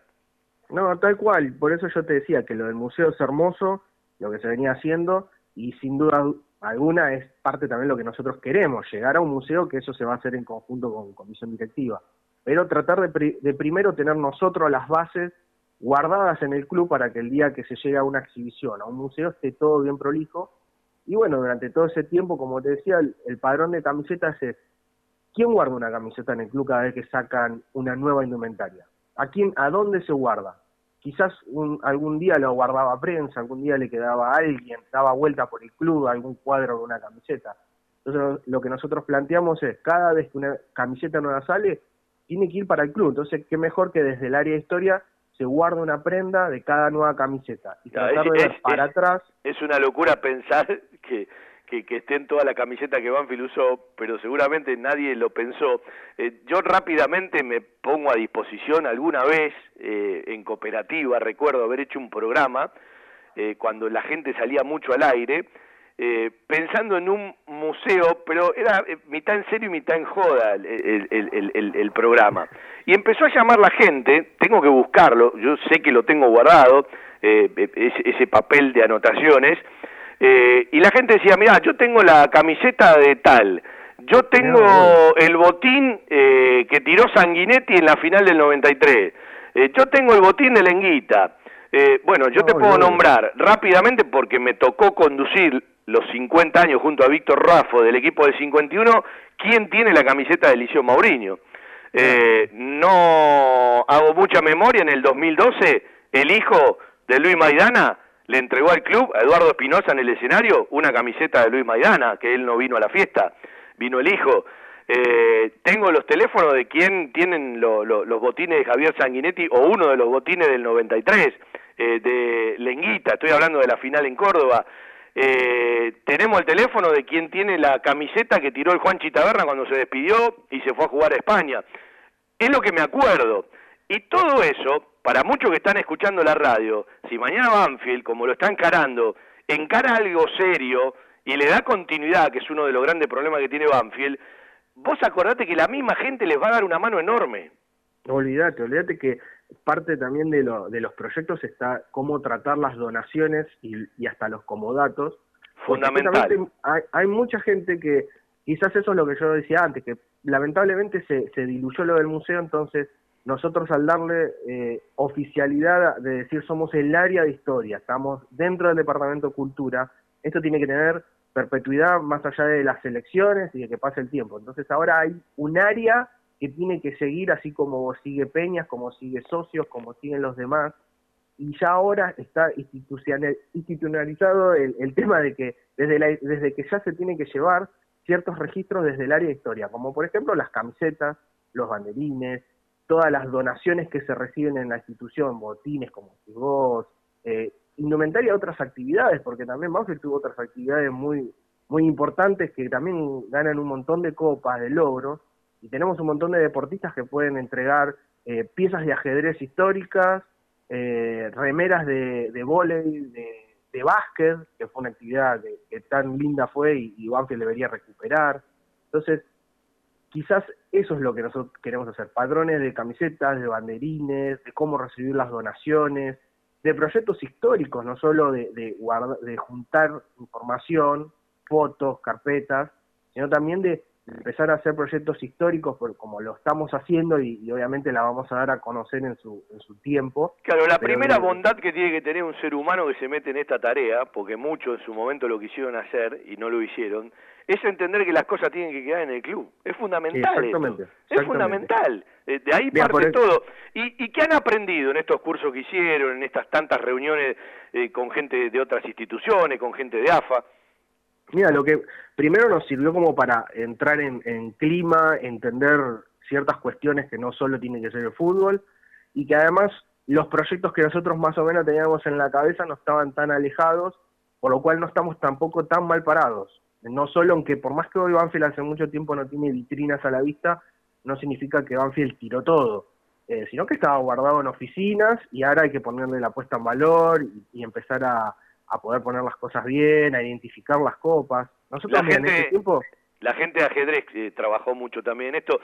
No, tal cual. Por eso yo te decía que lo del museo es hermoso, lo que se venía haciendo, y sin duda alguna es parte también lo que nosotros queremos, llegar a un museo que eso se va a hacer en conjunto con comisión directiva. Pero tratar de, pri- de primero tener nosotros las bases guardadas en el club para que el día que se llegue a una exhibición, a un museo, esté todo bien prolijo. Y bueno, durante todo ese tiempo, como te decía, el, padrón de camisetas es ¿quién guarda una camiseta en el club cada vez que sacan una nueva indumentaria? ¿A quién, a dónde se guarda? Quizás algún día lo guardaba prensa, algún día le quedaba a alguien, daba vuelta por el club algún cuadro de una camiseta. Entonces lo que nosotros planteamos es, cada vez que una camiseta nueva sale, tiene que ir para el club. Entonces, qué mejor que desde el área de historia se guarde una prenda de cada nueva camiseta y tratar de ver para es- atrás Es una locura pensar que, que, que esté en toda la camiseta que Banfield usó, pero seguramente nadie lo pensó. Eh, yo rápidamente me pongo a disposición alguna vez eh, en cooperativa, recuerdo haber hecho un programa eh, cuando la gente salía mucho al aire, eh, pensando en un museo, pero era eh, mitad en serio y mitad en joda el, el- el- el- el- el programa. Y empezó a llamar la gente, tengo que buscarlo, yo sé que lo tengo guardado, eh, ese, ese papel de anotaciones, eh, y la gente decía, mira, yo tengo la camiseta de tal, yo tengo el botín eh, que tiró Sanguinetti en la final del 93, eh, yo tengo el botín de Lenguita. Eh, bueno, yo te puedo nombrar rápidamente porque me tocó conducir los 50 años junto a Víctor Raffo del equipo del 51, ¿quién tiene la camiseta de Liceo Mauriño? Eh, no hago mucha memoria, en el 2012 el hijo de Luis Maidana le entregó al club a Eduardo Espinosa en el escenario una camiseta de Luis Maidana, que él no vino a la fiesta, vino el hijo. Eh, tengo los teléfonos de quién tienen lo- lo- los botines de Javier Sanguinetti o uno de los botines del 93, eh, de Lenguita, estoy hablando de la final en Córdoba. Eh, tenemos el teléfono de quién tiene la camiseta que tiró el Juan Chitaberna cuando se despidió y se fue a jugar a España. Es lo que me acuerdo. Y todo eso, para muchos que están escuchando la radio, si mañana Banfield, como lo está encarando, encara algo serio y le da continuidad, que es uno de los grandes problemas que tiene Banfield, vos acordate que la misma gente les va a dar una mano enorme. Olvídate, olvídate que parte también de, lo- de los proyectos está cómo tratar las donaciones y, y hasta los comodatos. Fundamental. Hay, hay mucha gente que, quizás eso es lo que yo decía antes, que lamentablemente se, se diluyó lo del museo, entonces nosotros al darle eh, oficialidad de decir somos el área de historia, estamos dentro del Departamento de Cultura, esto tiene que tener perpetuidad más allá de las elecciones y de que pase el tiempo. Entonces ahora hay un área que tiene que seguir así como sigue Peñas, como sigue Socios, como siguen los demás, y ya ahora está institucional- institucionalizado el, tema de que desde, la- desde que ya se tiene que llevar ciertos registros desde el área de historia, como por ejemplo las camisetas, los banderines, todas las donaciones que se reciben en la institución, botines como vos, eh, indumentaria otras actividades, porque también Banfield tuvo otras actividades muy, muy importantes que también ganan un montón de copas, de logros, y tenemos un montón de deportistas que pueden entregar eh, piezas de ajedrez históricas, eh, remeras de, de vóley, de, básquet, que fue una actividad que, tan linda fue y, y Banfield debería recuperar. Entonces, quizás eso es lo que nosotros queremos hacer, padrones de camisetas, de banderines, de cómo recibir las donaciones, de proyectos históricos, no solo de, de, de juntar información, fotos, carpetas, sino también de empezar a hacer proyectos históricos por- como lo estamos haciendo y, y obviamente la vamos a dar a conocer en su, en su tiempo. Claro, la Pero primera bondad que tiene que tener un ser humano que se mete en esta tarea, porque muchos en su momento lo quisieron hacer y no lo hicieron, es entender que las cosas tienen que quedar en el club. Es fundamental. Exactamente, esto. Es fundamental. Eh, De ahí parte todo. ¿Y, ¿Y qué han aprendido en estos cursos que hicieron, en estas tantas reuniones eh, con gente de otras instituciones, con gente de AFA? Mira, lo que primero nos sirvió como para entrar en, clima, entender ciertas cuestiones que no solo tienen que ser el fútbol y que además los proyectos que nosotros más o menos teníamos en la cabeza no estaban tan alejados, por lo cual no estamos tampoco tan mal parados. No solo en que por más que hoy Banfield hace mucho tiempo no tiene vitrinas a la vista, no significa que Banfield tiró todo, eh, sino que estaba guardado en oficinas y ahora hay que ponerle la puesta en valor y, y empezar a, a poder poner las cosas bien, a identificar las copas. Nosotros La mira, en gente- ese tiempo, La gente de ajedrez eh, trabajó mucho también en esto.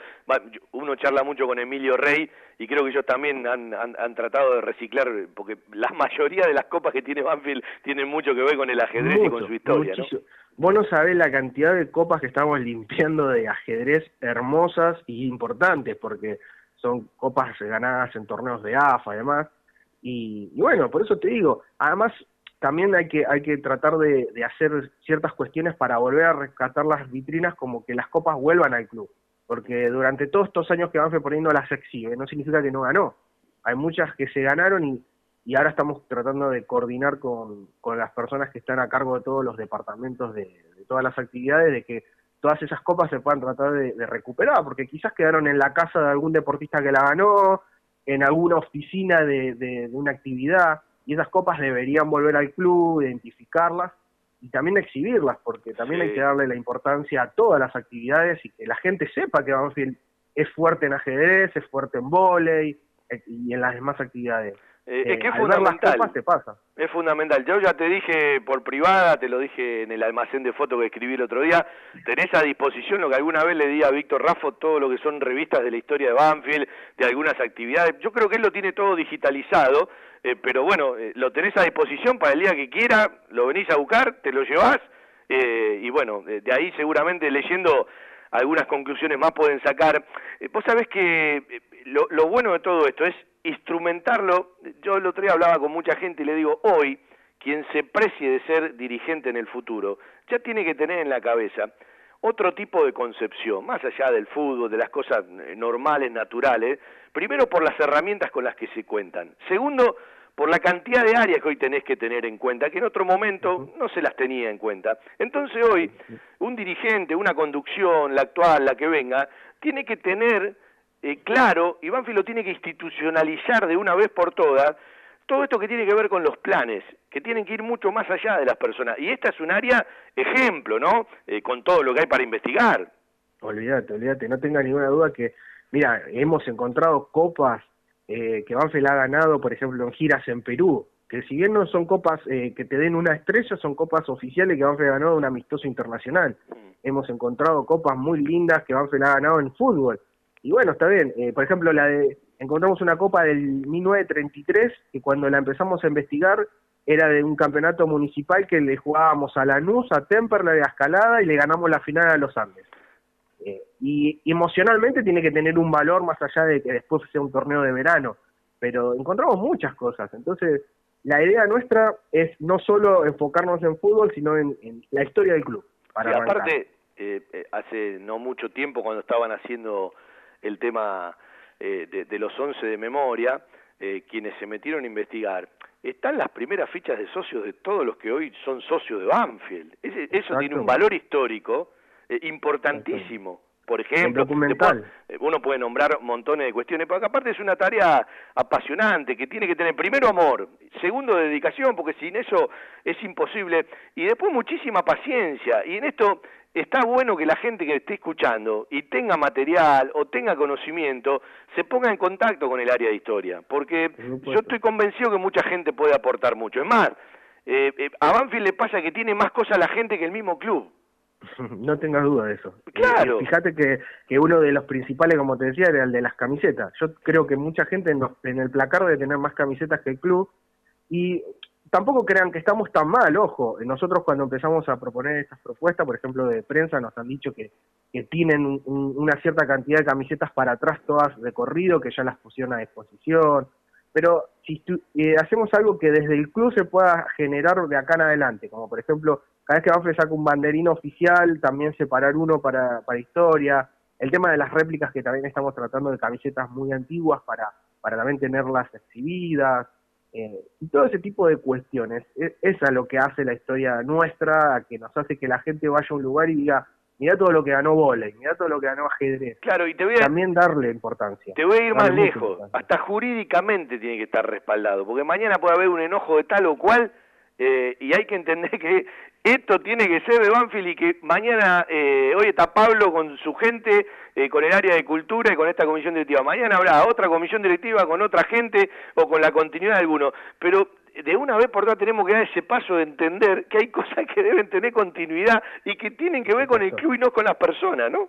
Uno charla mucho con Emilio Rey y creo que ellos también han, han- han tratado de reciclar, porque la mayoría de las copas que tiene Banfield tienen mucho que ver con el ajedrez y con mucho, su historia. ¿no? Vos no sabés la cantidad de copas que estamos limpiando de ajedrez hermosas y importantes, porque son copas ganadas en torneos de AFA además. Y, y bueno, por eso te digo, además también hay que, hay que tratar de, hacer ciertas cuestiones para volver a rescatar las vitrinas como que las copas vuelvan al club. Porque durante todos estos años que Banfield poniendo las exhibe, no significa que no ganó. Hay muchas que se ganaron y, y ahora estamos tratando de coordinar con, con las personas que están a cargo de todos los departamentos de, de todas las actividades, de que todas esas copas se puedan tratar de, de recuperar, porque quizás quedaron en la casa de algún deportista que la ganó, en alguna oficina de, de- de una actividad, y esas copas deberían volver al club, identificarlas y también exhibirlas, porque también Sí. hay que darle la importancia a todas las actividades y que la gente sepa que Banfield es fuerte en ajedrez, es fuerte en vóley eh, y en las demás actividades. Eh, Eh, es que es fundamental. copas te pasa. Es fundamental. Yo ya te dije por privada, te lo dije en el almacén de fotos que escribí el otro día, tenés a disposición lo que alguna vez le di a Víctor Raffo, todo lo que son revistas de la historia de Banfield, de algunas actividades. Yo creo que él lo tiene todo digitalizado, eh, pero bueno, eh, lo tenés a disposición para el día que quiera, lo venís a buscar, te lo llevás, eh, y bueno, de, ahí seguramente leyendo algunas conclusiones más pueden sacar. Eh, vos sabés que eh, lo, lo bueno de todo esto es instrumentarlo. Yo el otro día hablaba con mucha gente y le digo, hoy, quien se precie de ser dirigente en el futuro, ya tiene que tener en la cabeza otro tipo de concepción, más allá del fútbol, de las cosas normales, naturales, primero por las herramientas con las que se cuentan, segundo por la cantidad de áreas que hoy tenés que tener en cuenta, que en otro momento no se las tenía en cuenta. Entonces hoy, un dirigente, una conducción, la actual, la que venga, tiene que tener eh, claro, y Banfield lo tiene que institucionalizar de una vez por todas, todo esto que tiene que ver con los planes, que tienen que ir mucho más allá de las personas. Y esta es un área ejemplo, ¿no? Eh, con todo lo que hay para investigar. Olvídate, olvídate, no tenga ninguna duda que, mira, hemos encontrado copas eh, que Banfield ha ganado, por ejemplo, en giras en Perú, que si bien no son copas eh, que te den una estrella, son copas oficiales que Banfield ha ganado de un amistoso internacional. Mm. Hemos encontrado copas muy lindas que Banfield ha ganado en fútbol. Y bueno, está bien, eh, por ejemplo, la de encontramos una copa del 1933 que cuando la empezamos a investigar era de un campeonato municipal que le jugábamos a Lanús, a Temperley, a Escalada y le ganamos la final a los Andes. Y, emocionalmente tiene que tener un valor más allá de que después sea un torneo de verano, pero encontramos muchas cosas. Entonces, la idea nuestra es no solo enfocarnos en fútbol, sino en, en la historia del club. Para y aparte, eh, eh, hace no mucho tiempo cuando estaban haciendo el tema eh, de, de los 11 de memoria, eh, quienes se metieron a investigar, están las primeras fichas de socios de todos los que hoy son socios de Banfield. Ese- eso tiene un valor histórico importantísimo. Por ejemplo, eh, uno puede nombrar montones de cuestiones, porque aparte es una tarea apasionante que tiene que tener primero amor, segundo dedicación, porque sin eso es imposible, y después muchísima paciencia. Y en esto está bueno que la gente que esté escuchando y tenga material o tenga conocimiento, se ponga en contacto con el área de historia, porque yo estoy convencido que mucha gente puede aportar mucho. Es más, eh, eh, a Banfield le pasa que tiene más cosas la gente que el mismo club. No tengas duda de eso. Claro. Eh, fíjate que, que uno de los principales, como te decía, era el de las camisetas. Yo creo que mucha gente en, los- en el placar debe tener más camisetas que el club. Y tampoco crean que estamos tan mal, ojo. Nosotros cuando empezamos a proponer estas propuestas, por ejemplo, de prensa, nos han dicho que, que tienen un- una cierta cantidad de camisetas para atrás todas de corrido, que ya las pusieron a disposición. Pero si eh, hacemos algo que desde el club se pueda generar de acá en adelante, como por ejemplo, cada vez que Banfield saca un banderín oficial, también separar uno para, para historia, el tema de las réplicas que también estamos tratando de camisetas muy antiguas para, para también tenerlas exhibidas, eh, y todo ese tipo de cuestiones. E- Esa es lo que hace la historia nuestra, que nos hace que la gente vaya a un lugar y diga, mira todo lo que ganó volei, mira todo lo que ganó ajedrez. Claro, y te voy a, También darle importancia. Te voy a ir más Darle lejos, hasta jurídicamente tiene que estar respaldado, porque mañana puede haber un enojo de tal o cual eh, y hay que entender que esto tiene que ser de Banfield y que mañana, eh, hoy está Pablo con su gente, eh, con el área de cultura y con esta comisión directiva, mañana habrá otra comisión directiva con otra gente o con la continuidad de alguno, pero de una vez por todas tenemos que dar ese paso de entender que hay cosas que deben tener continuidad y que tienen que ver con el club y no con las personas, ¿no?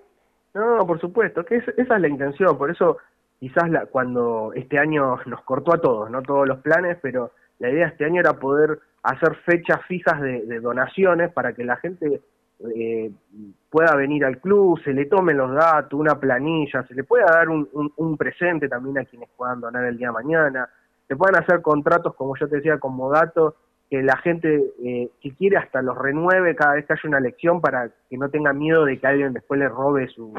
No, por supuesto, que es- esa es la intención, por eso quizás la, cuando este año nos cortó a todos, no todos los planes, pero la idea este año era poder hacer fechas fijas de, de donaciones para que la gente eh, pueda venir al club, se le tomen los datos, una planilla, se le pueda dar un, un- un presente también a quienes puedan donar el día de mañana, se puedan hacer contratos, como yo te decía, con Modato, que la gente, eh, si quiere, hasta los renueve cada vez que haya una elección para que no tenga miedo de que alguien después le robe su,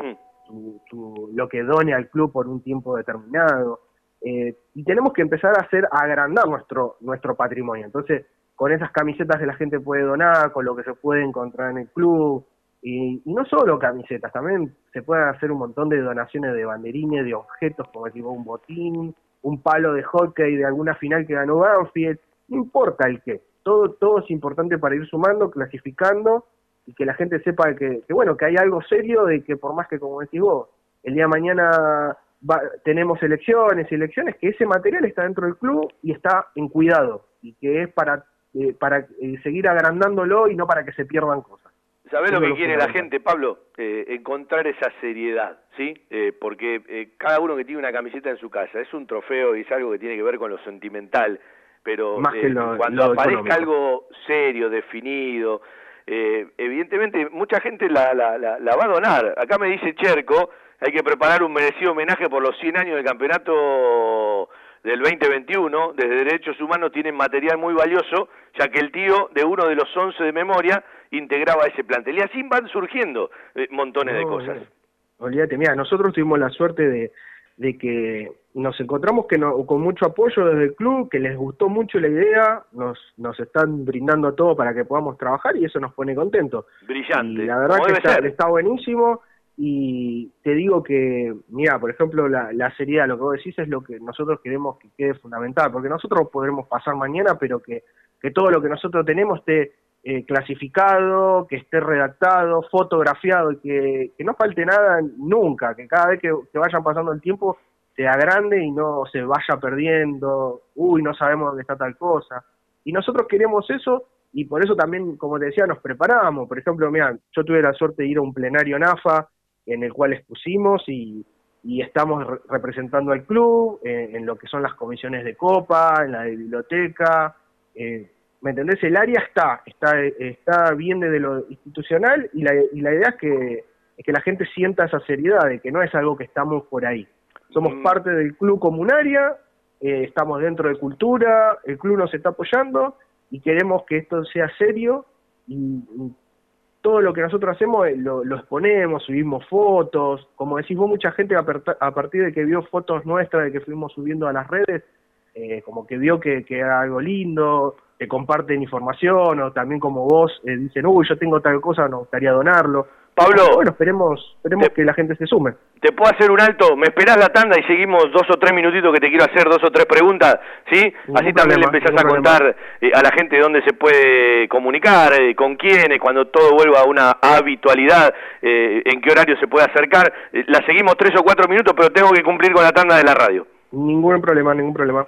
su- su- lo que done al club por un tiempo determinado. Eh, y tenemos que empezar a hacer, a agrandar nuestro, nuestro patrimonio. Entonces, con esas camisetas que la gente puede donar, con lo que se puede encontrar en el club, y, y no solo camisetas, también se pueden hacer un montón de donaciones de banderines, de objetos, como decimos, un botín, un palo de hockey de alguna final que ganó Banfield, no importa el qué, todo, todo es importante para ir sumando, clasificando y que la gente sepa que, que, bueno, que hay algo serio de que por más que, como decís vos, el día de mañana va- tenemos elecciones, elecciones, que ese material está dentro del club y está en cuidado y que es para, eh, para eh, seguir agrandándolo y no para que se pierdan cosas. ¿Sabés lo que quiere la gente, Pablo? Eh, encontrar esa seriedad, ¿sí? Eh, porque eh, cada uno que tiene una camiseta en su casa es un trofeo y es algo que tiene que ver con lo sentimental, pero Más que eh, lo- cuando lo aparezca económico. algo serio, definido, eh, evidentemente mucha gente la, la, la, la va a donar. Acá me dice Cherco, hay que preparar un merecido homenaje por los 100 años del campeonato del 2021, desde Derechos Humanos tienen material muy valioso, ya que el tío de uno de los 11 de memoria integraba ese plantel. Y así van surgiendo eh, montones de cosas. Olvídate, mira, nosotros tuvimos la suerte de, de que nos encontramos que no, con mucho apoyo desde el club, que les gustó mucho la idea, nos, nos están brindando todo para que podamos trabajar y eso nos pone contentos. Brillante. Y la verdad que está buenísimo y te digo que, mira, por ejemplo, la, la seriedad, lo que vos decís es lo que nosotros queremos que quede fundamental, porque nosotros podremos pasar mañana, pero que, que todo lo que nosotros tenemos esté eh, clasificado, que esté redactado, fotografiado y que, que no falte nada nunca, que cada vez que, vayan pasando el tiempo sea grande y no se vaya perdiendo, uy, no sabemos dónde está tal cosa. Y nosotros queremos eso y por eso también, como te decía, nos preparamos. Por ejemplo, mira, yo tuve la suerte de ir a un plenario NAFA en el cual expusimos y, y estamos re- representando al club eh, en lo que son las comisiones de copa, en la de biblioteca. eh, ¿Me entendés? El área está, está, está bien desde lo institucional y la, y la idea es que, es que la gente sienta esa seriedad, de que no es algo que estamos por ahí. Somos parte del club comunaria, eh, estamos dentro de cultura, el club nos está apoyando y queremos que esto sea serio y, y todo lo que nosotros hacemos eh, lo, lo exponemos, subimos fotos, como decís vos, mucha gente a, a partir de que vio fotos nuestras, de que fuimos subiendo a las redes, eh, como que vio que, que era algo lindo, que comparten información, o también como vos eh, dicen, uy, yo tengo tal cosa, nos gustaría donarlo. Pablo. bueno, esperemos, esperemos que la gente se sume. ¿Te puedo hacer un alto? ¿Me esperás la tanda y seguimos dos o tres minutitos que te quiero hacer dos o tres preguntas? ¿Sí? Ningún Así también le empezás a contar eh, a la gente dónde se puede comunicar, eh, con quiénes, cuando todo vuelva a una habitualidad, eh, en qué horario se puede acercar. Eh, la seguimos tres o cuatro minutos, pero tengo que cumplir con la tanda de la radio. Ningún problema, ningún problema.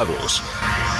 invitados.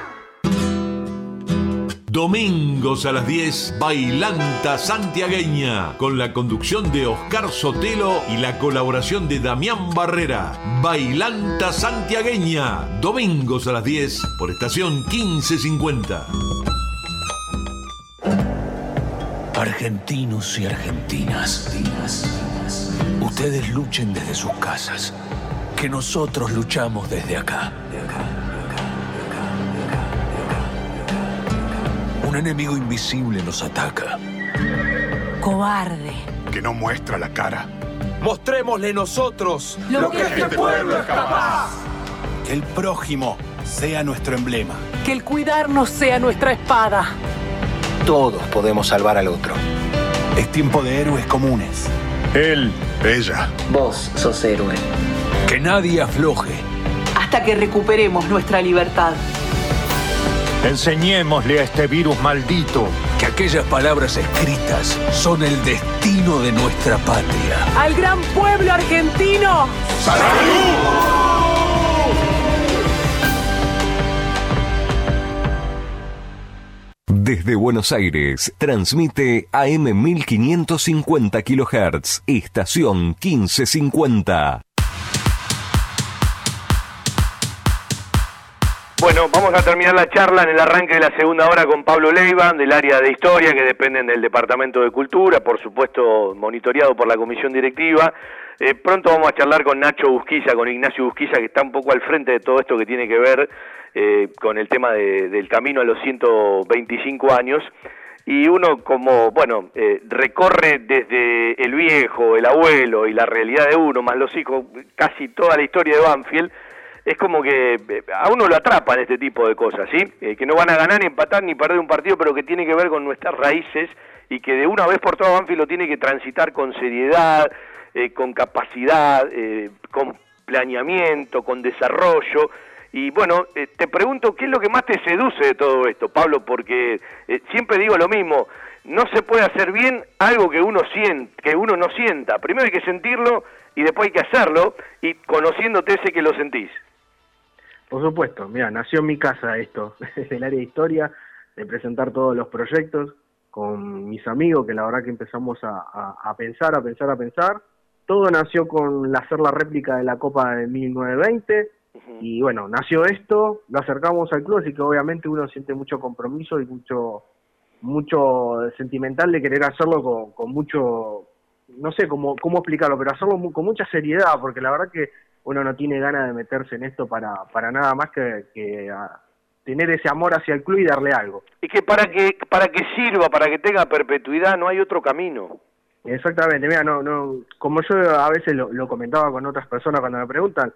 Domingos a las 10, Bailanta Santiagueña, con la conducción de Oscar Sotelo y la colaboración de Damián Barrera. Bailanta Santiagueña, domingos a las 10, por estación 1550. Argentinos y argentinas, ustedes luchen desde sus casas, que nosotros luchamos desde acá. Un enemigo invisible nos ataca. Cobarde. Que no muestra la cara. Mostrémosle nosotros lo, que este pueblo es capaz. Que el prójimo sea nuestro emblema. Que el cuidarnos sea nuestra espada. Todos podemos salvar al otro. Es tiempo de héroes comunes. Él, ella. Vos sos héroe. Que nadie afloje. Hasta que recuperemos nuestra libertad. Enseñémosle a este virus maldito que aquellas palabras escritas son el destino de nuestra patria. ¡Al gran pueblo argentino! Desde Buenos Aires, transmite AM 1550 kHz, estación 1550. Bueno, vamos a terminar la charla en el arranque de la segunda hora con Pablo Leiva, del área de historia, que dependen del Departamento de Cultura, por supuesto monitoreado por la Comisión Directiva. Eh, pronto vamos a charlar con Nacho Busquilla, con Ignacio Busquilla, que está un poco al frente de todo esto que tiene que ver eh, con el tema de, del camino a los 125 años. Y uno como, bueno, eh, recorre desde el viejo, el abuelo y la realidad de uno, más los hijos, casi toda la historia de Banfield, es como que eh, a uno lo atrapan este tipo de cosas, ¿sí? Eh, que no van a ganar, ni empatar, ni perder un partido, pero que tiene que ver con nuestras raíces y que de una vez por todas Banfield lo tiene que transitar con seriedad, eh, con capacidad, con planeamiento, con desarrollo. Y bueno, te pregunto, ¿qué es lo que más te seduce de todo esto, Pablo? Porque siempre digo lo mismo, no se puede hacer bien algo que uno siente, que uno no sienta. Primero hay que sentirlo y después hay que hacerlo y conociéndote sé que lo sentís. Por supuesto, mira, nació en mi casa esto, desde el área de historia, de presentar todos los proyectos con mis amigos, que la verdad que empezamos a, pensar, a pensar, a pensar. Todo nació con hacer la réplica de la Copa de 1920 y bueno, nació esto, lo acercamos al club, así que obviamente uno siente mucho compromiso y mucho mucho sentimental de querer hacerlo con, con mucho, no sé cómo, cómo explicarlo, pero hacerlo con mucha seriedad, porque la verdad que uno no tiene ganas de meterse en esto para, para nada más que, tener ese amor hacia el club y darle algo. Y que para que para que sirva, para que tenga perpetuidad, no hay otro camino. Exactamente, mira, no, no, como yo a veces lo, lo comentaba con otras personas cuando me preguntan,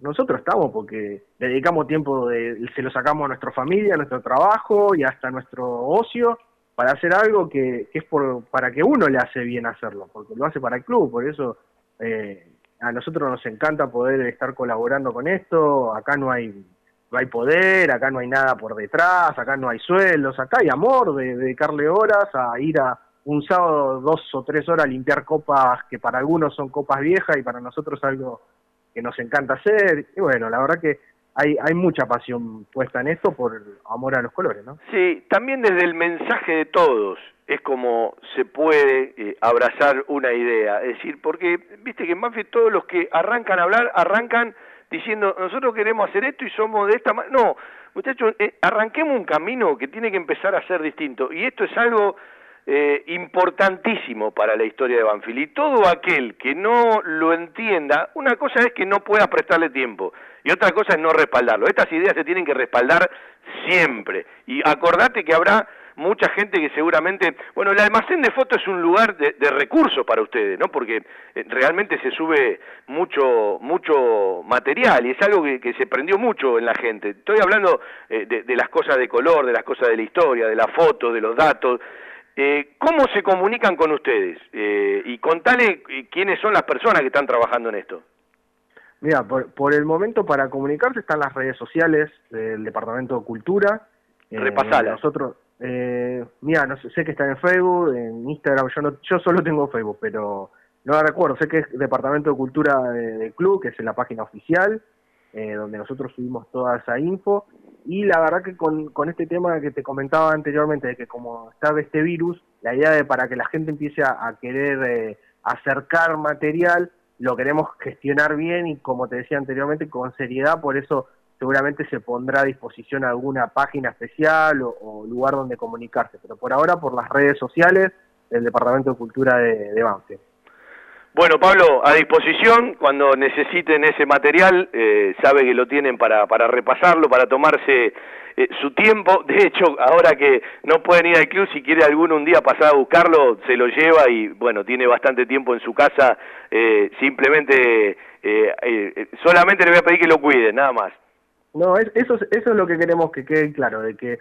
nosotros estamos porque dedicamos tiempo, de, se lo sacamos a nuestra familia, a nuestro trabajo y hasta nuestro ocio para hacer algo que, que es por, para que uno le hace bien hacerlo, porque lo hace para el club, por eso eh, a nosotros nos encanta poder estar colaborando con esto, acá no hay no hay poder, acá no hay nada por detrás, acá no hay sueldos, acá hay amor de dedicarle horas a ir a, un sábado dos o tres horas a limpiar copas que para algunos son copas viejas y para nosotros algo que nos encanta hacer. Y bueno, la verdad que hay, hay mucha pasión puesta en esto por amor a los colores, ¿no? Sí, también desde el mensaje de todos es como se puede eh, abrazar una idea. Es decir, porque, viste que en Banfield todos los que arrancan a hablar, arrancan diciendo, nosotros queremos hacer esto y somos de esta manera. No, muchachos, eh, arranquemos un camino que tiene que empezar a ser distinto. Y esto es algo eh, importantísimo para la historia de Banfield. Y todo aquel que no lo entienda, una cosa es que no pueda prestarle tiempo y otra cosa es no respaldarlo. Estas ideas se tienen que respaldar siempre. Y acordate que habrá mucha gente que seguramente, bueno, el almacén de fotos es un lugar de, recursos para ustedes, ¿no? Porque eh, realmente se sube mucho, mucho material y es algo que, se prendió mucho en la gente. Estoy hablando eh, de, las cosas de color, de las cosas de la historia, de las fotos, de los datos. Eh, ¿Cómo se comunican con ustedes? y contale quiénes son las personas que están trabajando en esto. Mira, por, por el momento para comunicarse están las redes sociales del Departamento de Cultura. Repasala. Nosotros, eh, mira, no sé, sé, que está en Facebook, en Instagram, yo no, yo solo tengo Facebook, pero no la recuerdo, sé que es Departamento de Cultura del club, que es la página oficial, eh, donde nosotros subimos toda esa info, y la verdad que con, con este tema que te comentaba anteriormente, de que como está este virus, la idea de para que la gente empiece a, querer eh, acercar material, lo queremos gestionar bien y como te decía anteriormente, con seriedad, por eso seguramente se pondrá a disposición alguna página especial o, lugar donde comunicarse, pero por ahora por las redes sociales del Departamento de Cultura de, de. Bueno, Pablo, a disposición, cuando necesiten ese material, eh, sabe que lo tienen para, para repasarlo, para tomarse eh, su tiempo. De hecho, ahora que no pueden ir al club, si quiere alguno un día pasar a buscarlo, se lo lleva y, bueno, tiene bastante tiempo en su casa. Eh, simplemente, solamente le voy a pedir que lo cuide, nada más. No, eso, eso es lo que queremos que quede claro, de que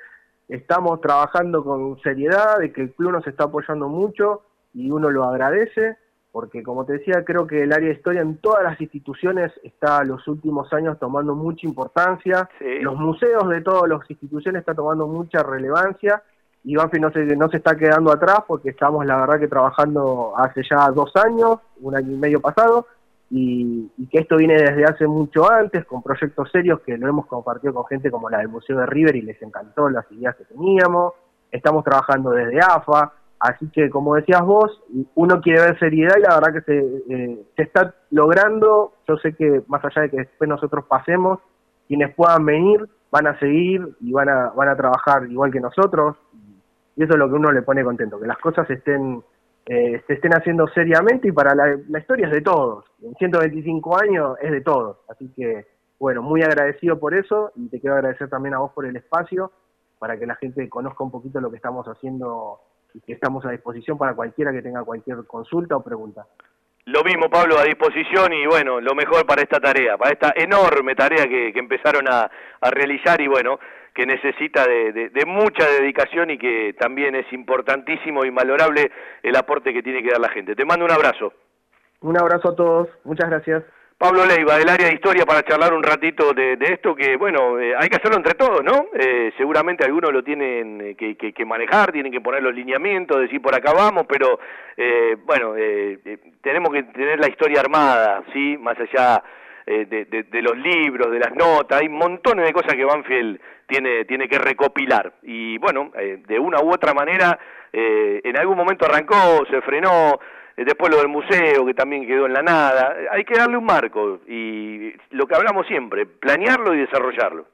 estamos trabajando con seriedad, de que el club nos está apoyando mucho y uno lo agradece, porque como te decía, creo que el área de historia en todas las instituciones está los últimos años tomando mucha importancia, los museos de todas las instituciones están tomando mucha relevancia. Y Banfi no se, no se está quedando atrás porque estamos la verdad que trabajando hace ya dos años, un año y medio pasado, y, que esto viene desde hace mucho antes, con proyectos serios que lo hemos compartido con gente como la del Museo de River y les encantó las ideas que teníamos. Estamos trabajando desde AFA, así que como decías vos, uno quiere ver seriedad y la verdad que se, eh, se está logrando. Yo sé que más allá de que después nosotros pasemos, quienes puedan venir van a seguir y van a, van a trabajar igual que nosotros. Y eso es lo que uno le pone contento, que las cosas estén eh, se estén haciendo seriamente y para la, historia es de todos. En 125 años es de todos. Así que, bueno, muy agradecido por eso y te quiero agradecer también a vos por el espacio para que la gente conozca un poquito lo que estamos haciendo y que estamos a disposición para cualquiera que tenga cualquier consulta o pregunta. Lo mismo, Pablo, a disposición y bueno, lo mejor para esta tarea, para esta enorme tarea que, que empezaron a, a realizar y bueno, que necesita de, mucha dedicación y que también es importantísimo y valorable el aporte que tiene que dar la gente. Te mando un abrazo. Un abrazo a todos, muchas gracias. Pablo Leiva, del área de historia, para charlar un ratito de, esto que, bueno, eh, hay que hacerlo entre todos, ¿no? Eh, seguramente algunos lo tienen eh, que, manejar, tienen que poner los lineamientos, decir por acá vamos, pero, bueno, tenemos que tener la historia armada, ¿sí? Más allá de, los libros, de las notas, hay montones de cosas que Banfield tiene, tiene que recopilar. Y bueno, eh, de una u otra manera, eh, en algún momento arrancó, se frenó, eh, después lo del museo, que también quedó en la nada. Hay que darle un marco y lo que hablamos siempre, planearlo y desarrollarlo.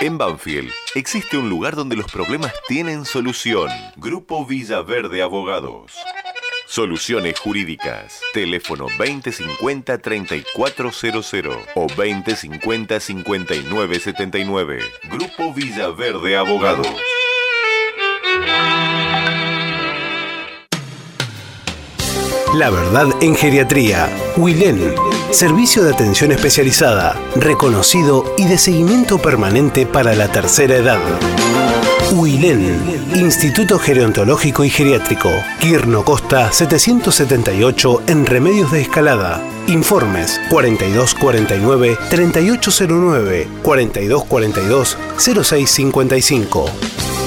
En Banfield existe un lugar donde los problemas tienen solución. Grupo Villaverde Abogados. Soluciones Jurídicas. Teléfono 2050-3400 o 2050-5979. Grupo Villaverde Abogados. La verdad en geriatría. Wilen. Servicio de atención especializada, reconocido y de seguimiento permanente para la tercera edad. Huilén, Instituto Gerontológico y Geriátrico, Quirno Costa 778 en Remedios de Escalada. Informes 4249-3809, 4242-0655.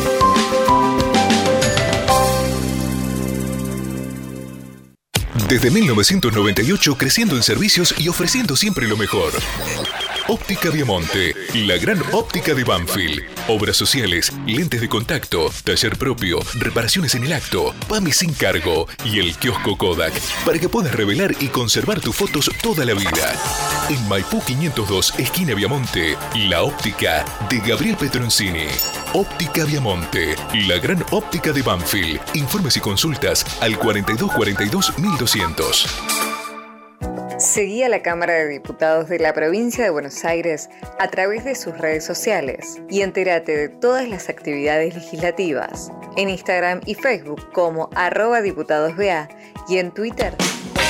Desde 1998 creciendo en servicios y ofreciendo siempre lo mejor. Óptica Viamonte, la gran óptica de Banfield. Obras sociales, lentes de contacto, taller propio, reparaciones en el acto, PAMI sin cargo y el kiosco Kodak para que puedas revelar y conservar tus fotos toda la vida. En Maipú 502, esquina Viamonte, la óptica de Gabriel Petroncini. Óptica Viamonte, la gran óptica de Banfield. Informes y consultas al 4242 1200. Seguí a la Cámara de Diputados de la Provincia de Buenos Aires a través de sus redes sociales y entérate de todas las actividades legislativas en Instagram y Facebook como arroba diputadosBA y en Twitter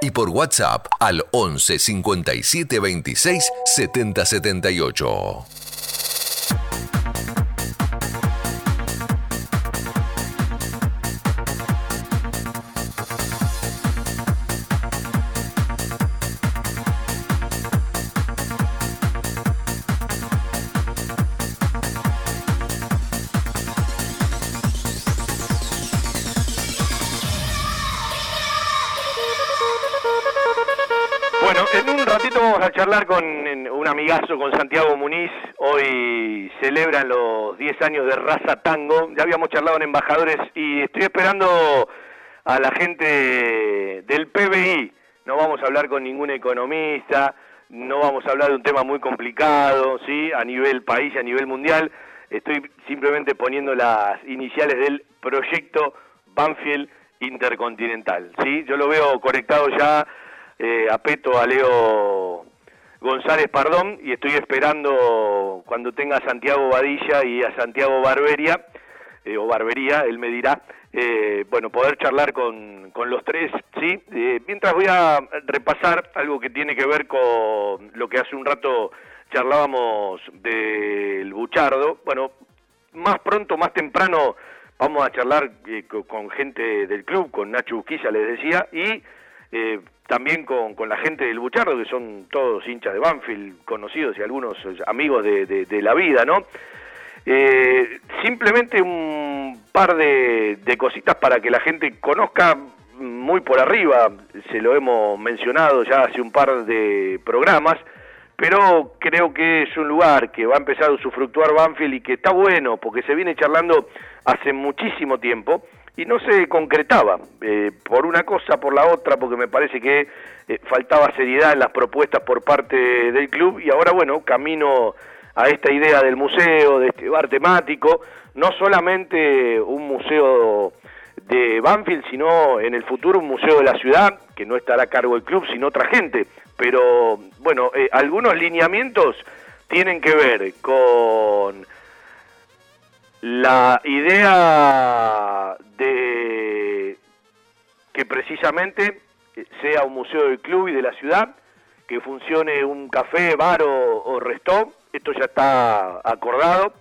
y por WhatsApp al 11 57 26 70 78. Con Santiago Muniz. Hoy celebran los 10 años de Raza Tango. Ya habíamos charlado en Embajadores y estoy esperando a la gente del PBI. No vamos a hablar con ningún economista, no vamos a hablar de un tema muy complicado, ¿sí? A nivel país, a nivel mundial. Estoy simplemente poniendo las iniciales del proyecto Banfield Intercontinental, ¿sí? Yo lo veo conectado ya eh, a Peto, a Leo González Pardón y estoy esperando cuando tenga a Santiago Badilla y a Santiago Barberia, eh, o Barbería, él me dirá, eh, bueno, poder charlar con, con los tres, ¿sí? Eh, mientras voy a repasar algo que tiene que ver con lo que hace un rato charlábamos del Buchardo, bueno, más pronto, más temprano vamos a charlar co- con gente del club, con Nacho Busquilla les decía, y eh, también con, con la gente del Buchardo, que son todos hinchas de Banfield, conocidos y algunos eh, amigos de, de- de la vida, ¿no? Eh, simplemente un par de, de cositas para que la gente conozca muy por arriba, se lo hemos mencionado ya hace un par de programas, pero creo que es un lugar que va a empezar a usufructuar Banfield y que está bueno porque se viene charlando hace muchísimo tiempo y no se concretaba eh, por una cosa, por la otra, porque me parece que eh, faltaba seriedad en las propuestas por parte del club y ahora, bueno, camino a esta idea del museo, de este bar temático, no solamente un museo de Banfield, sino en el futuro un museo de la ciudad, que no estará a cargo del club, sino otra gente. Pero bueno, eh, algunos lineamientos tienen que ver con la idea de que precisamente sea un museo del club y de la ciudad, que funcione un café, bar o, o restó, esto ya está acordado.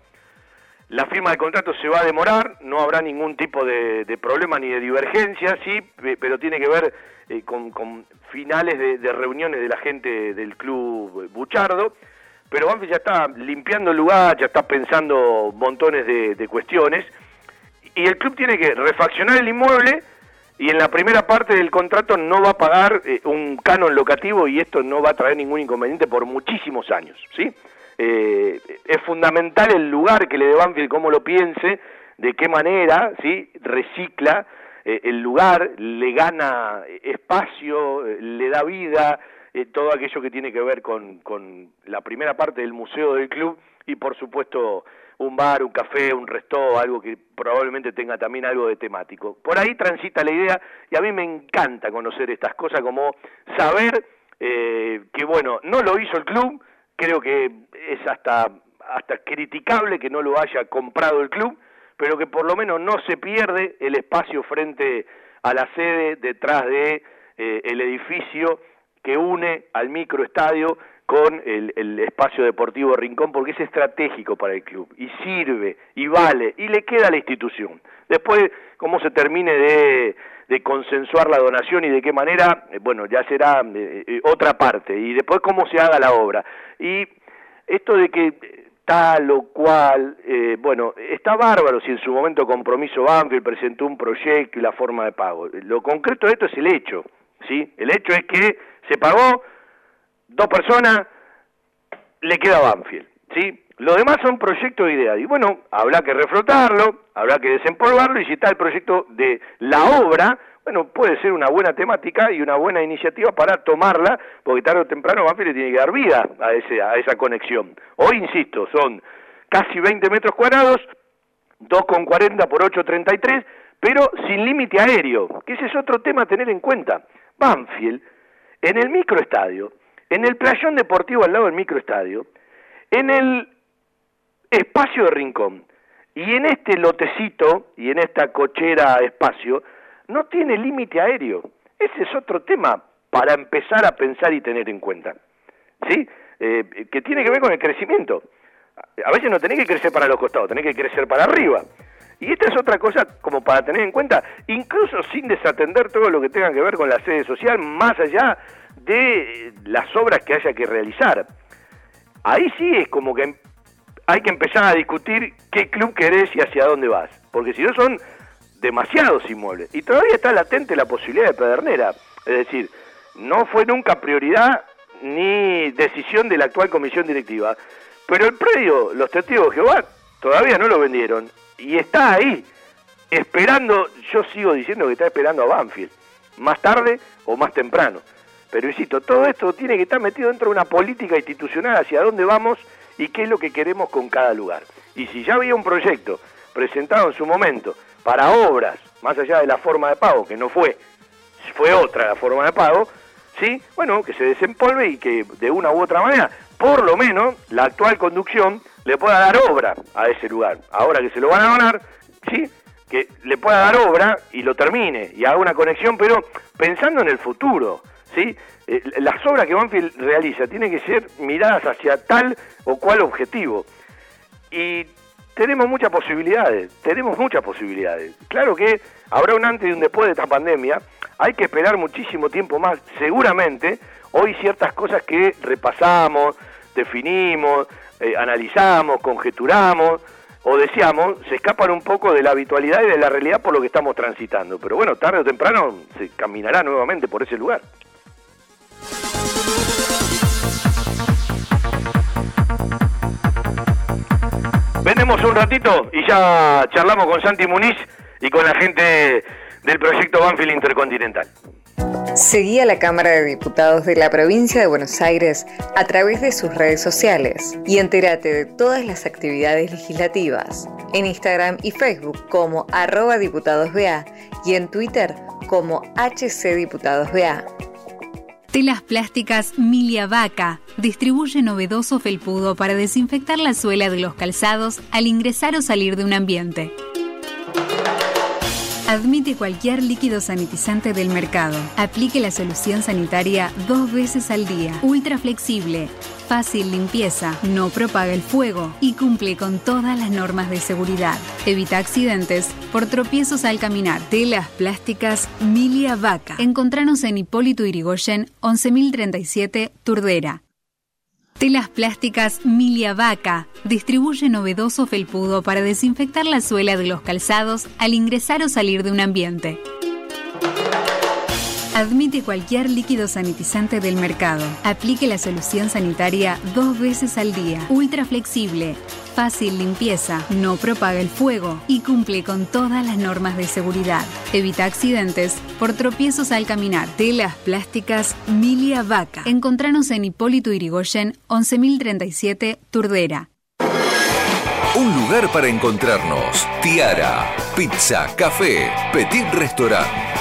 La firma del contrato se va a demorar, no habrá ningún tipo de, problema ni de divergencia, sí, pe- pero tiene que ver eh, con, finales de, reuniones de la gente del club Buchardo. Pero Banfield ya está limpiando el lugar, ya está pensando montones de cuestiones. Y el club tiene que refaccionar el inmueble y en la primera parte del contrato no va a pagar eh, un canon locativo y esto no va a traer ningún inconveniente por muchísimos años, ¿sí? Eh, es fundamental el lugar que le dé Banfield, cómo lo piense, de qué manera, ¿sí? Recicla eh, el lugar, le gana espacio, eh, le da vida, eh, todo aquello que tiene que ver con, con la primera parte del museo del club y por supuesto un bar, un café, un resto, algo que probablemente tenga también algo de temático. Por ahí transita la idea y a mí me encanta conocer estas cosas como saber eh, que bueno, no lo hizo el club, creo que es hasta hasta criticable que no lo haya comprado el club, pero que por lo menos no se pierde el espacio frente a la sede detrás de eh, el edificio que une al microestadio con el, el, espacio deportivo Rincón porque es estratégico para el club y sirve y vale y le queda a la institución. Después, cómo se termine de, de consensuar la donación y de qué manera, eh, bueno, ya será eh, eh, otra parte. Y después cómo se haga la obra. Y esto de que tal o cual, eh, bueno, está bárbaro si en su momento Compromiso Banfield presentó un proyecto y la forma de pago. Lo concreto de esto es el hecho, ¿sí? El hecho es que se pagó, dos personas, le queda Banfield, ¿sí? Lo demás son proyectos de idea. Y bueno, habrá que reflotarlo, habrá que desempolvarlo y si está el proyecto de la obra, bueno, puede ser una buena temática y una buena iniciativa para tomarla, porque tarde o temprano Banfield le tiene que dar vida a, ese, a esa conexión. Hoy, insisto, son casi 20 metros cuadrados, 2,40 por 8,33, pero sin límite aéreo, que ese es otro tema a tener en cuenta. Banfield, en el microestadio, en el playón deportivo al lado del microestadio, en el espacio de rincón, y en este lotecito y en esta cochera espacio, no tiene límite aéreo. Ese es otro tema para empezar a pensar y tener en cuenta. ¿Sí? Eh, que tiene que ver con el crecimiento. A veces no tenés que crecer para los costados, tenés que crecer para arriba. Y esta es otra cosa como para tener en cuenta, incluso sin desatender todo lo que tenga que ver con la sede social, más allá de las obras que haya que realizar. Ahí sí es como que hay que empezar a discutir qué club querés y hacia dónde vas. Porque si no son demasiados inmuebles. Y todavía está latente la posibilidad de Pedernera. Es decir, no fue nunca prioridad ni decisión de la actual comisión directiva. Pero el predio, los testigos de Jehová, todavía no lo vendieron. Y está ahí, esperando, yo sigo diciendo que está esperando a Banfield. Más tarde o más temprano. Pero insisto, todo esto tiene que estar metido dentro de una política institucional hacia dónde vamos y qué es lo que queremos con cada lugar. Y si ya había un proyecto presentado en su momento para obras, más allá de la forma de pago, que no fue, fue otra la forma de pago, ¿sí? Bueno, que se desempolve y que de una u otra manera, por lo menos, la actual conducción le pueda dar obra a ese lugar. Ahora que se lo van a donar, ¿sí? Que le pueda dar obra y lo termine y haga una conexión, pero pensando en el futuro, ¿sí? Eh, las obras que Banfield realiza tienen que ser miradas hacia tal o cual objetivo. Y tenemos muchas posibilidades, tenemos muchas posibilidades. Claro que habrá un antes y un después de esta pandemia, hay que esperar muchísimo tiempo más, seguramente. Hoy ciertas cosas que repasamos, definimos, eh, analizamos, conjeturamos o deseamos, se escapan un poco de la habitualidad y de la realidad por lo que estamos transitando. Pero bueno, tarde o temprano se caminará nuevamente por ese lugar. Un ratito y ya charlamos con Santi Muniz y con la gente del proyecto Banfield Intercontinental. Seguí a la Cámara de Diputados de la provincia de Buenos Aires a través de sus redes sociales y entérate de todas las actividades legislativas en Instagram y Facebook como arroba diputadosBA y en Twitter como HCDiputadosBA. Telas plásticas Milia Vaca distribuye novedoso felpudo para desinfectar la suela de los calzados al ingresar o salir de un ambiente. Admite cualquier líquido sanitizante del mercado. Aplique la solución sanitaria dos veces al día. Ultra flexible. Fácil limpieza, no propaga el fuego y cumple con todas las normas de seguridad. Evita accidentes por tropiezos al caminar. Telas plásticas Milia Vaca. Encontranos en Hipólito Irigoyen 11037 Turdera. Telas plásticas Milia Vaca distribuye novedoso felpudo para desinfectar la suela de los calzados al ingresar o salir de un ambiente. Admite cualquier líquido sanitizante del mercado. Aplique la solución sanitaria dos veces al día. Ultra flexible. Fácil limpieza, no propaga el fuego y cumple con todas las normas de seguridad. Evita accidentes por tropiezos al caminar. Telas plásticas Milia Vaca. Encontranos en Hipólito Irigoyen 11037 Turdera. Un lugar para encontrarnos. Tiara, pizza, café, petit restaurant.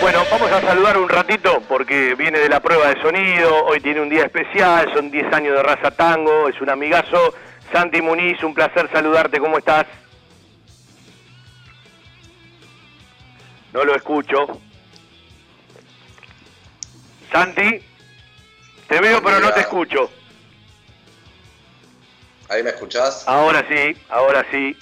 Bueno, vamos a saludar un ratito porque viene de la prueba de sonido, hoy tiene un día especial, son 10 años de raza tango, es un amigazo. Santi Muniz, un placer saludarte, ¿cómo estás? No lo escucho. Santi, te veo pero no te escucho. ¿Ahí me escuchás? Ahora sí, ahora sí.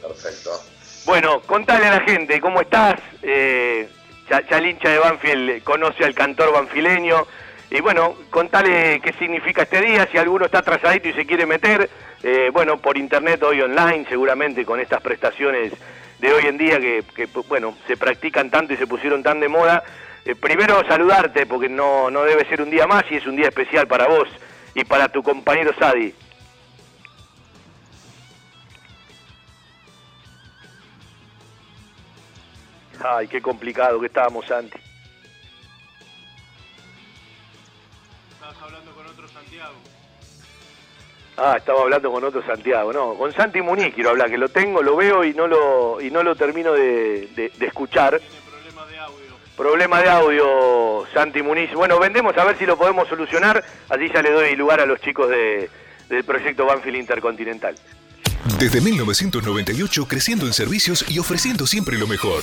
Perfecto. Bueno, contale a la gente, ¿cómo estás? Eh, ya, ya el hincha de Banfield conoce al cantor banfileño. Y bueno, contale qué significa este día, si alguno está atrasadito y se quiere meter, eh, bueno, por internet hoy online, seguramente con estas prestaciones de hoy en día que, que, bueno, se practican tanto y se pusieron tan de moda. Eh, primero saludarte, porque no, no debe ser un día más y es un día especial para vos y para tu compañero Sadi. Ay, qué complicado que estábamos antes. Estabas hablando con otro Santiago. Ah, estaba hablando con otro Santiago, no, con Santi Muniz quiero hablar, que lo tengo, lo veo y no lo y no lo termino de, de- de escuchar. Problema de audio. Problema de audio, Santi Muniz. Bueno, vendemos a ver si lo podemos solucionar, así ya le doy lugar a los chicos de, del proyecto Banfield Intercontinental. Desde 1998 creciendo en servicios y ofreciendo siempre lo mejor.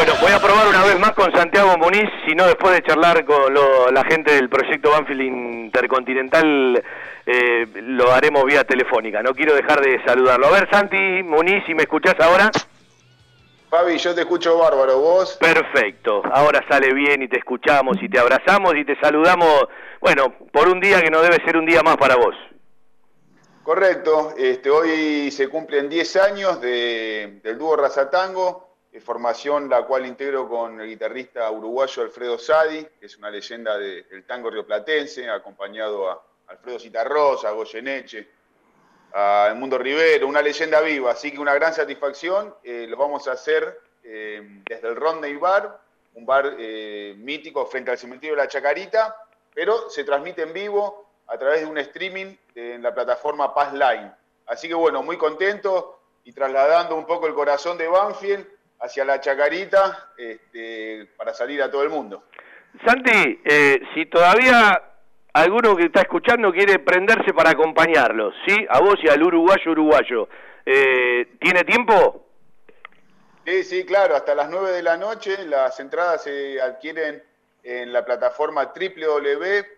Bueno, voy a probar una vez más con Santiago Muniz, si no después de charlar con lo- la gente del proyecto Banfield Intercontinental, eh, lo haremos vía telefónica. No quiero dejar de saludarlo. A ver, Santi Muniz, si me escuchás ahora. Fabi, yo te escucho bárbaro, vos. Perfecto, ahora sale bien y te escuchamos y te abrazamos y te saludamos, bueno, por un día que no debe ser un día más para vos. Correcto, este, hoy se cumplen 10 años de- del dúo Razatango, formación la cual integro con el guitarrista uruguayo Alfredo Sadi, que es una leyenda de- del tango rioplatense, acompañado a Alfredo Citarrosa, a Goyeneche, a El Mundo Rivero, una leyenda viva, así que una gran satisfacción, eh, lo vamos a hacer eh, desde el Rodney Bar, un bar eh, mítico frente al cementerio de la Chacarita, pero se transmite en vivo a través de un streaming en la plataforma Paz Line. Así que bueno, muy contento y trasladando un poco el corazón de Banfield hacia la Chacarita este, para salir a todo el mundo. Santi, eh, si todavía alguno que está escuchando quiere prenderse para acompañarlos, ¿sí? A vos y al uruguayo uruguayo, eh, ¿tiene tiempo? Sí, sí, claro, hasta las 9 de la noche las entradas se adquieren en la plataforma www.passline,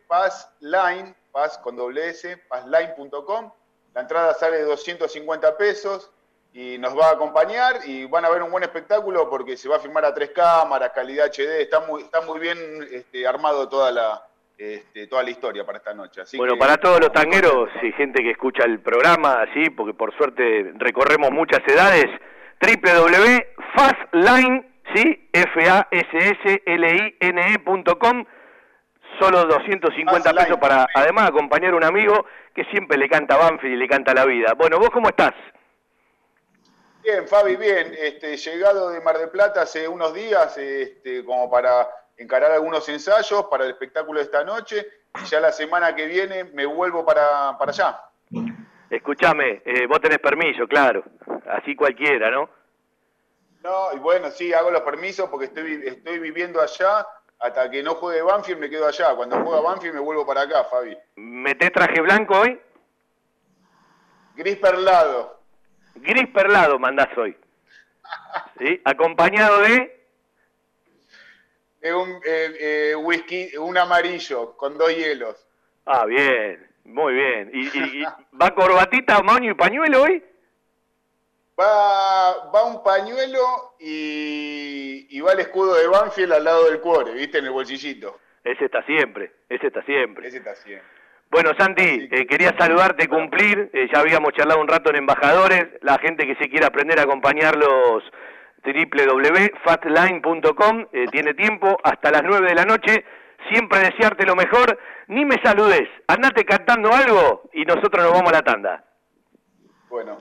pass con doble S, passline.com. La entrada sale de 250 pesos y nos va a acompañar y van a ver un buen espectáculo porque se va a filmar a tres cámaras, calidad HD, está muy, está muy bien este, armado toda la, este, toda la historia para esta noche. Así bueno, que- para todos los tangueros y gente que escucha el programa, sí, porque por suerte recorremos muchas edades, www.fastline, ¿sí? F-A-S-S-L-I-N-E.com. Solo 250 pesos para, además, acompañar a un amigo que siempre le canta Banfield y le canta la vida. Bueno, ¿vos cómo estás? Bien, Fabi, bien. Este, llegado de Mar del Plata hace unos días, este, como para encarar algunos ensayos para el espectáculo de esta noche. Y ya la semana que viene me vuelvo para, para allá. Escúchame, eh, vos tenés permiso, claro. Así cualquiera, ¿no? No, y bueno, sí, hago los permisos porque estoy, estoy viviendo allá. Hasta que no juegue Banfield me quedo allá. Cuando juega Banfield me vuelvo para acá, Fabi. ¿Metés traje blanco hoy? Gris perlado. Gris perlado mandás hoy. ¿Sí? Acompañado de... un eh, eh, whisky, un amarillo con dos hielos. Ah, bien, muy bien. ¿Y, y- y va corbatita, moño y pañuelo hoy? Va, va un pañuelo y, y va el escudo de Banfield al lado del cuore, ¿viste? En el bolsillito. Ese está siempre, ese está siempre. Ese está siempre. Bueno, Santi, eh, quería saludarte, cumplir. eh, ya habíamos charlado un rato en Embajadores. La gente que se quiera aprender a acompañarlos, www.fatline.com, eh, tiene tiempo hasta las 9 de la noche. Siempre desearte lo mejor. Ni me saludes, andate cantando algo y nosotros nos vamos a la tanda. Bueno,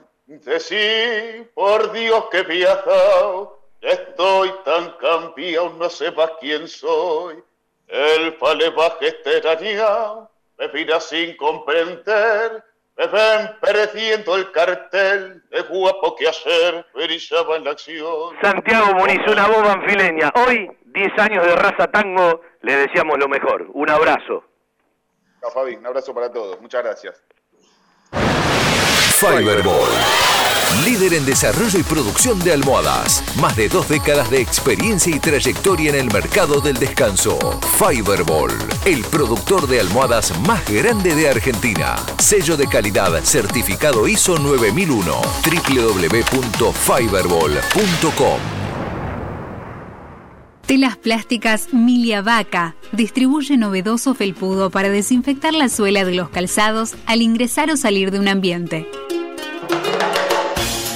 sí, por Dios que he viajado, estoy tan cambiado, no sepas quién soy. El falebaje esteranía me mira sin comprender, me ven perdiendo el cartel de guapo que ayer brillaba en la acción. Santiago Muniz, una voz banfileña. Hoy, 10 años de raza tango, le deseamos lo mejor. Un abrazo. Fabi, un abrazo para todos, muchas gracias. Fiberball. Líder en desarrollo y producción de almohadas. Más de dos décadas de experiencia y trayectoria en el mercado del descanso. Fiberball. El productor de almohadas más grande de Argentina. Sello de calidad certificado ISO 9001. www.fiberball.com. Telas plásticas Milia Vaca distribuye novedoso felpudo para desinfectar la suela de los calzados al ingresar o salir de un ambiente.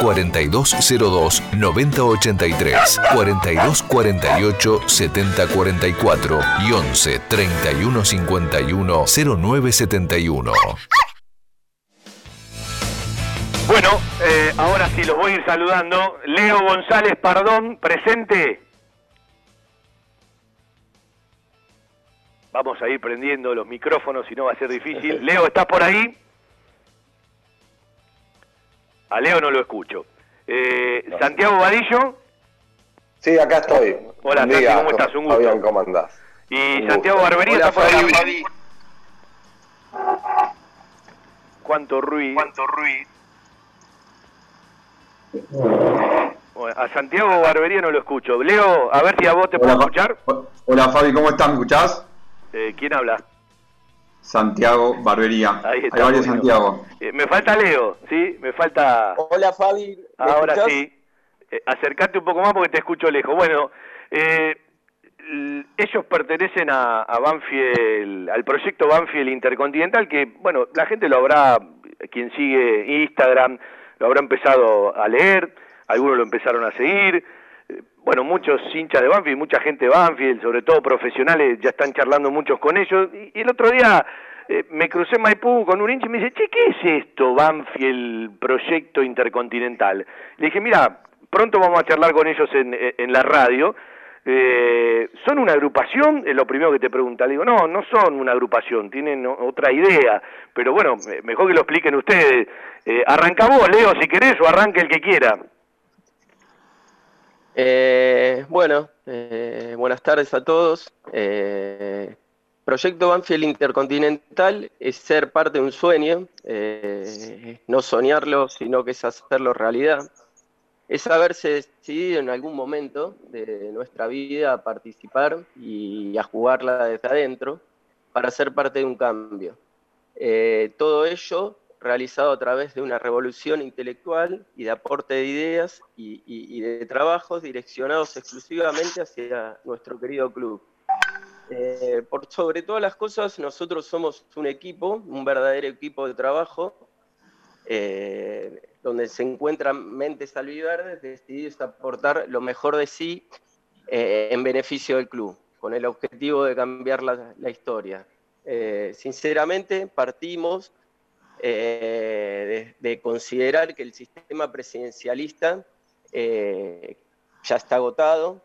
4202 9083, 4248 7044 y 11 3151 0971. Bueno, eh, ahora sí los voy a ir saludando. Leo González Pardón, presente. Vamos a ir prendiendo los micrófonos, si no va a ser difícil. Leo, ¿estás por ahí? A Leo no lo escucho. Eh, Santiago Vadillo Sí, acá estoy. Hola, Santi, ¿cómo estás? Un gusto. Fabián, ¿cómo andás? y Un Santiago gusto. Barbería Hola, está por ahí. Bueno, a Santiago Barbería no lo escucho. Leo, a ver si a vos te puedo escuchar. Hola Fabi, ¿cómo estás? ¿Me escuchás? Eh, ¿Quién habla? Santiago Barbería. Ahí está, Hay varios bueno. Santiago. Eh, me falta Leo, ¿sí? Me falta... Hola Fabi. ¿me Ahora escuchás? sí. Eh, acercate un poco más porque te escucho lejos. Bueno, eh, ellos pertenecen a, a Banfield, al proyecto Banfield Intercontinental, que, bueno, la gente lo habrá, quien sigue Instagram, lo habrá empezado a leer, algunos lo empezaron a seguir. Bueno, muchos hinchas de Banfield, mucha gente de Banfield, sobre todo profesionales, ya están charlando muchos con ellos. Y, el otro día eh, me crucé en Maipú con un hincha y me dice, che, ¿qué es esto, Banfield Proyecto Intercontinental? Le dije, mira, pronto vamos a charlar con ellos en, en la radio. Eh, ¿Son una agrupación? Es lo primero que te pregunta. Le digo, no, no son una agrupación, tienen otra idea. Pero bueno, me- mejor que lo expliquen ustedes. Eh, arranca vos, Leo, si querés, o arranque el que quiera. Eh, bueno, eh, buenas tardes a todos. Eh, Proyecto Banfield Intercontinental es ser parte de un sueño, no soñarlo, sino que es hacerlo realidad. Es haberse decidido en algún momento de nuestra vida a participar y a jugarla desde adentro para ser parte de un cambio. Todo ello realizado a través de una revolución intelectual y de aporte de ideas y, de trabajos direccionados exclusivamente hacia nuestro querido club. Eh, por sobre todas las cosas, nosotros somos un equipo, un verdadero equipo de trabajo, eh, donde se encuentran mentes albiverdes decididos a aportar lo mejor de sí eh, en beneficio del club, con el objetivo de cambiar la, historia. Sinceramente, partimos eh, de, de considerar que el sistema presidencialista eh, ya está agotado,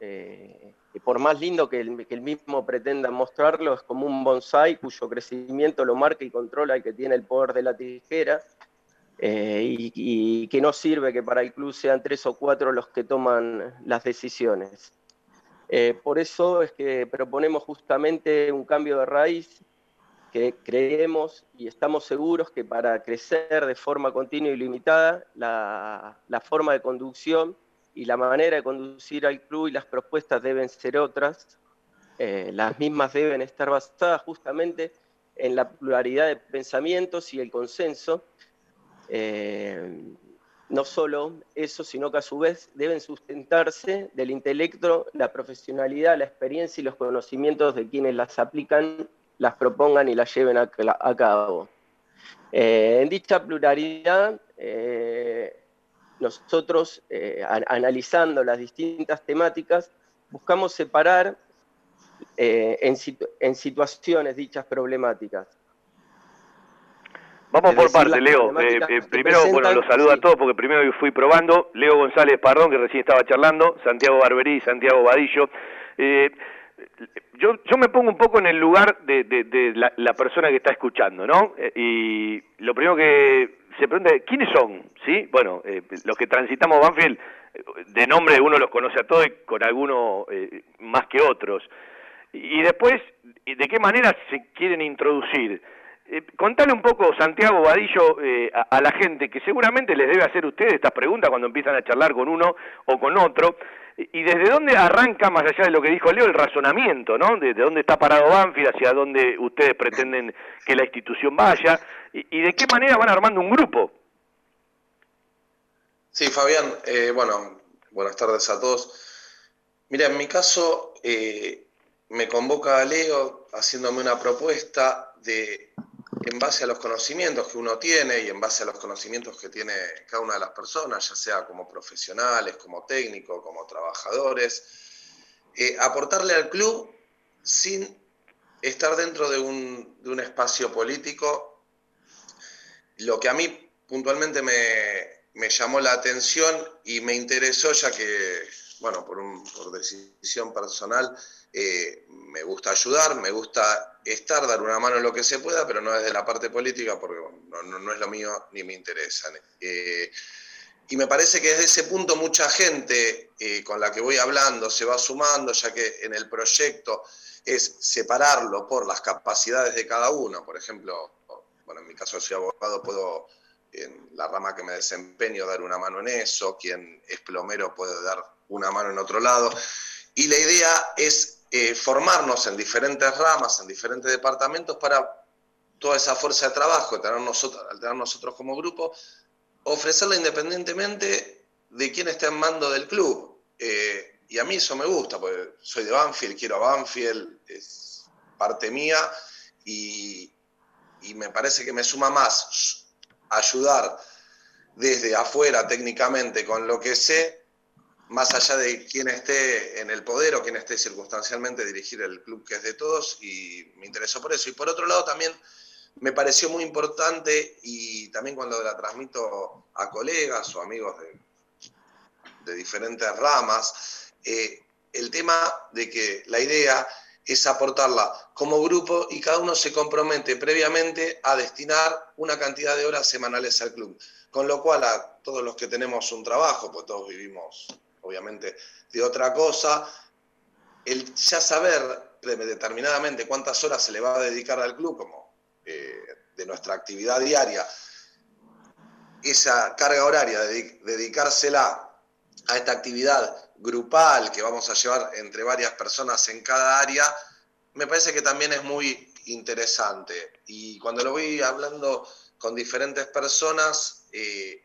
eh, que por más lindo que el, que el mismo pretenda mostrarlo, es como un bonsai cuyo crecimiento lo marca y controla el que tiene el poder de la tijera, y, y que no sirve que para el club sean tres o cuatro los que toman las decisiones. Por eso es que proponemos justamente un cambio de raíz que creemos y estamos seguros que para crecer de forma continua y limitada, la, forma de conducción y la manera de conducir al club y las propuestas deben ser otras. Eh, las mismas deben estar basadas justamente en la pluralidad de pensamientos y el consenso. Eh, no solo eso, sino que a su vez deben sustentarse del intelecto, la profesionalidad, la experiencia y los conocimientos de quienes las aplican, las propongan y las lleven a, cabo. Eh, en dicha pluralidad, eh, nosotros, eh, an- analizando las distintas temáticas, buscamos separar en, situ- en situaciones dichas problemáticas. Vamos por parte, Leo. primero, bueno, los saludo a todos porque primero fui probando. Leo González Pardón, que recién estaba charlando, Santiago Barberí Santiago Vadillo. Eh, yo, yo me pongo un poco en el lugar de, de- de la, persona que está escuchando, ¿no? Eh, y lo primero que se pregunta es, ¿quiénes son? ¿Sí? Bueno, eh, los que transitamos Banfield, eh, de nombre uno los conoce a todos y con algunos eh, más que otros. Y después, ¿de qué manera se quieren introducir? Eh, contale un poco, Santiago Vadillo, eh, a, a la gente que seguramente les debe hacer ustedes estas preguntas cuando empiezan a charlar con uno o con otro. Y desde dónde arranca, más allá de lo que dijo Leo, el razonamiento, ¿no? Desde dónde está parado Banfield, hacia dónde ustedes pretenden que la institución vaya, y, de qué manera van armando un grupo. Sí, Fabián, eh, bueno, buenas tardes a todos. Mira, en mi caso, eh, me convoca Leo haciéndome una propuesta de, en base a los conocimientos que uno tiene y en base a los conocimientos que tiene cada una de las personas, ya sea como profesionales, como técnicos, como trabajadores, eh, aportarle al club sin estar dentro de un, espacio político. Lo que a mí puntualmente me, llamó la atención y me interesó, ya que, bueno, por, un- decisión personal, eh, me gusta ayudar, me gusta estar, dar una mano en lo que se pueda, pero no desde la parte política, porque no, no- es lo mío ni me interesa. Eh, y me parece que desde ese punto mucha gente eh, con la que voy hablando se va sumando, ya que en el proyecto es separarlo por las capacidades de cada uno. Por ejemplo, bueno, en mi caso soy abogado, puedo en la rama que me desempeño dar una mano en eso, quien es plomero puede dar una mano en otro lado. Y la idea es eh, formarnos en diferentes ramas, en diferentes departamentos para toda esa fuerza de trabajo tener nosotros, al tener nosotros como grupo, ofrecerla independientemente de quién esté en mando del club. Eh, y a mí eso me gusta, porque soy de Banfield, quiero a Banfield, es parte mía y, y me parece que me suma más ayudar desde afuera técnicamente con lo que sé, más allá de quién esté en el poder o quién esté circunstancialmente dirigir el club que es de todos, y me interesó por eso. Y por otro lado también me pareció muy importante, y también cuando la transmito a colegas o amigos de, de diferentes ramas, eh, el tema de que la idea es aportarla como grupo y cada uno se compromete previamente a destinar una cantidad de horas semanales al club. Con lo cual a todos los que tenemos un trabajo, pues todos vivimos obviamente de otra cosa, el ya saber determinadamente cuántas horas se le va a dedicar al club, como eh, de nuestra actividad diaria, esa carga horaria, de dedicársela a esta actividad grupal que vamos a llevar entre varias personas en cada área, me parece que también es muy interesante. Y cuando lo voy hablando con diferentes personas, eh,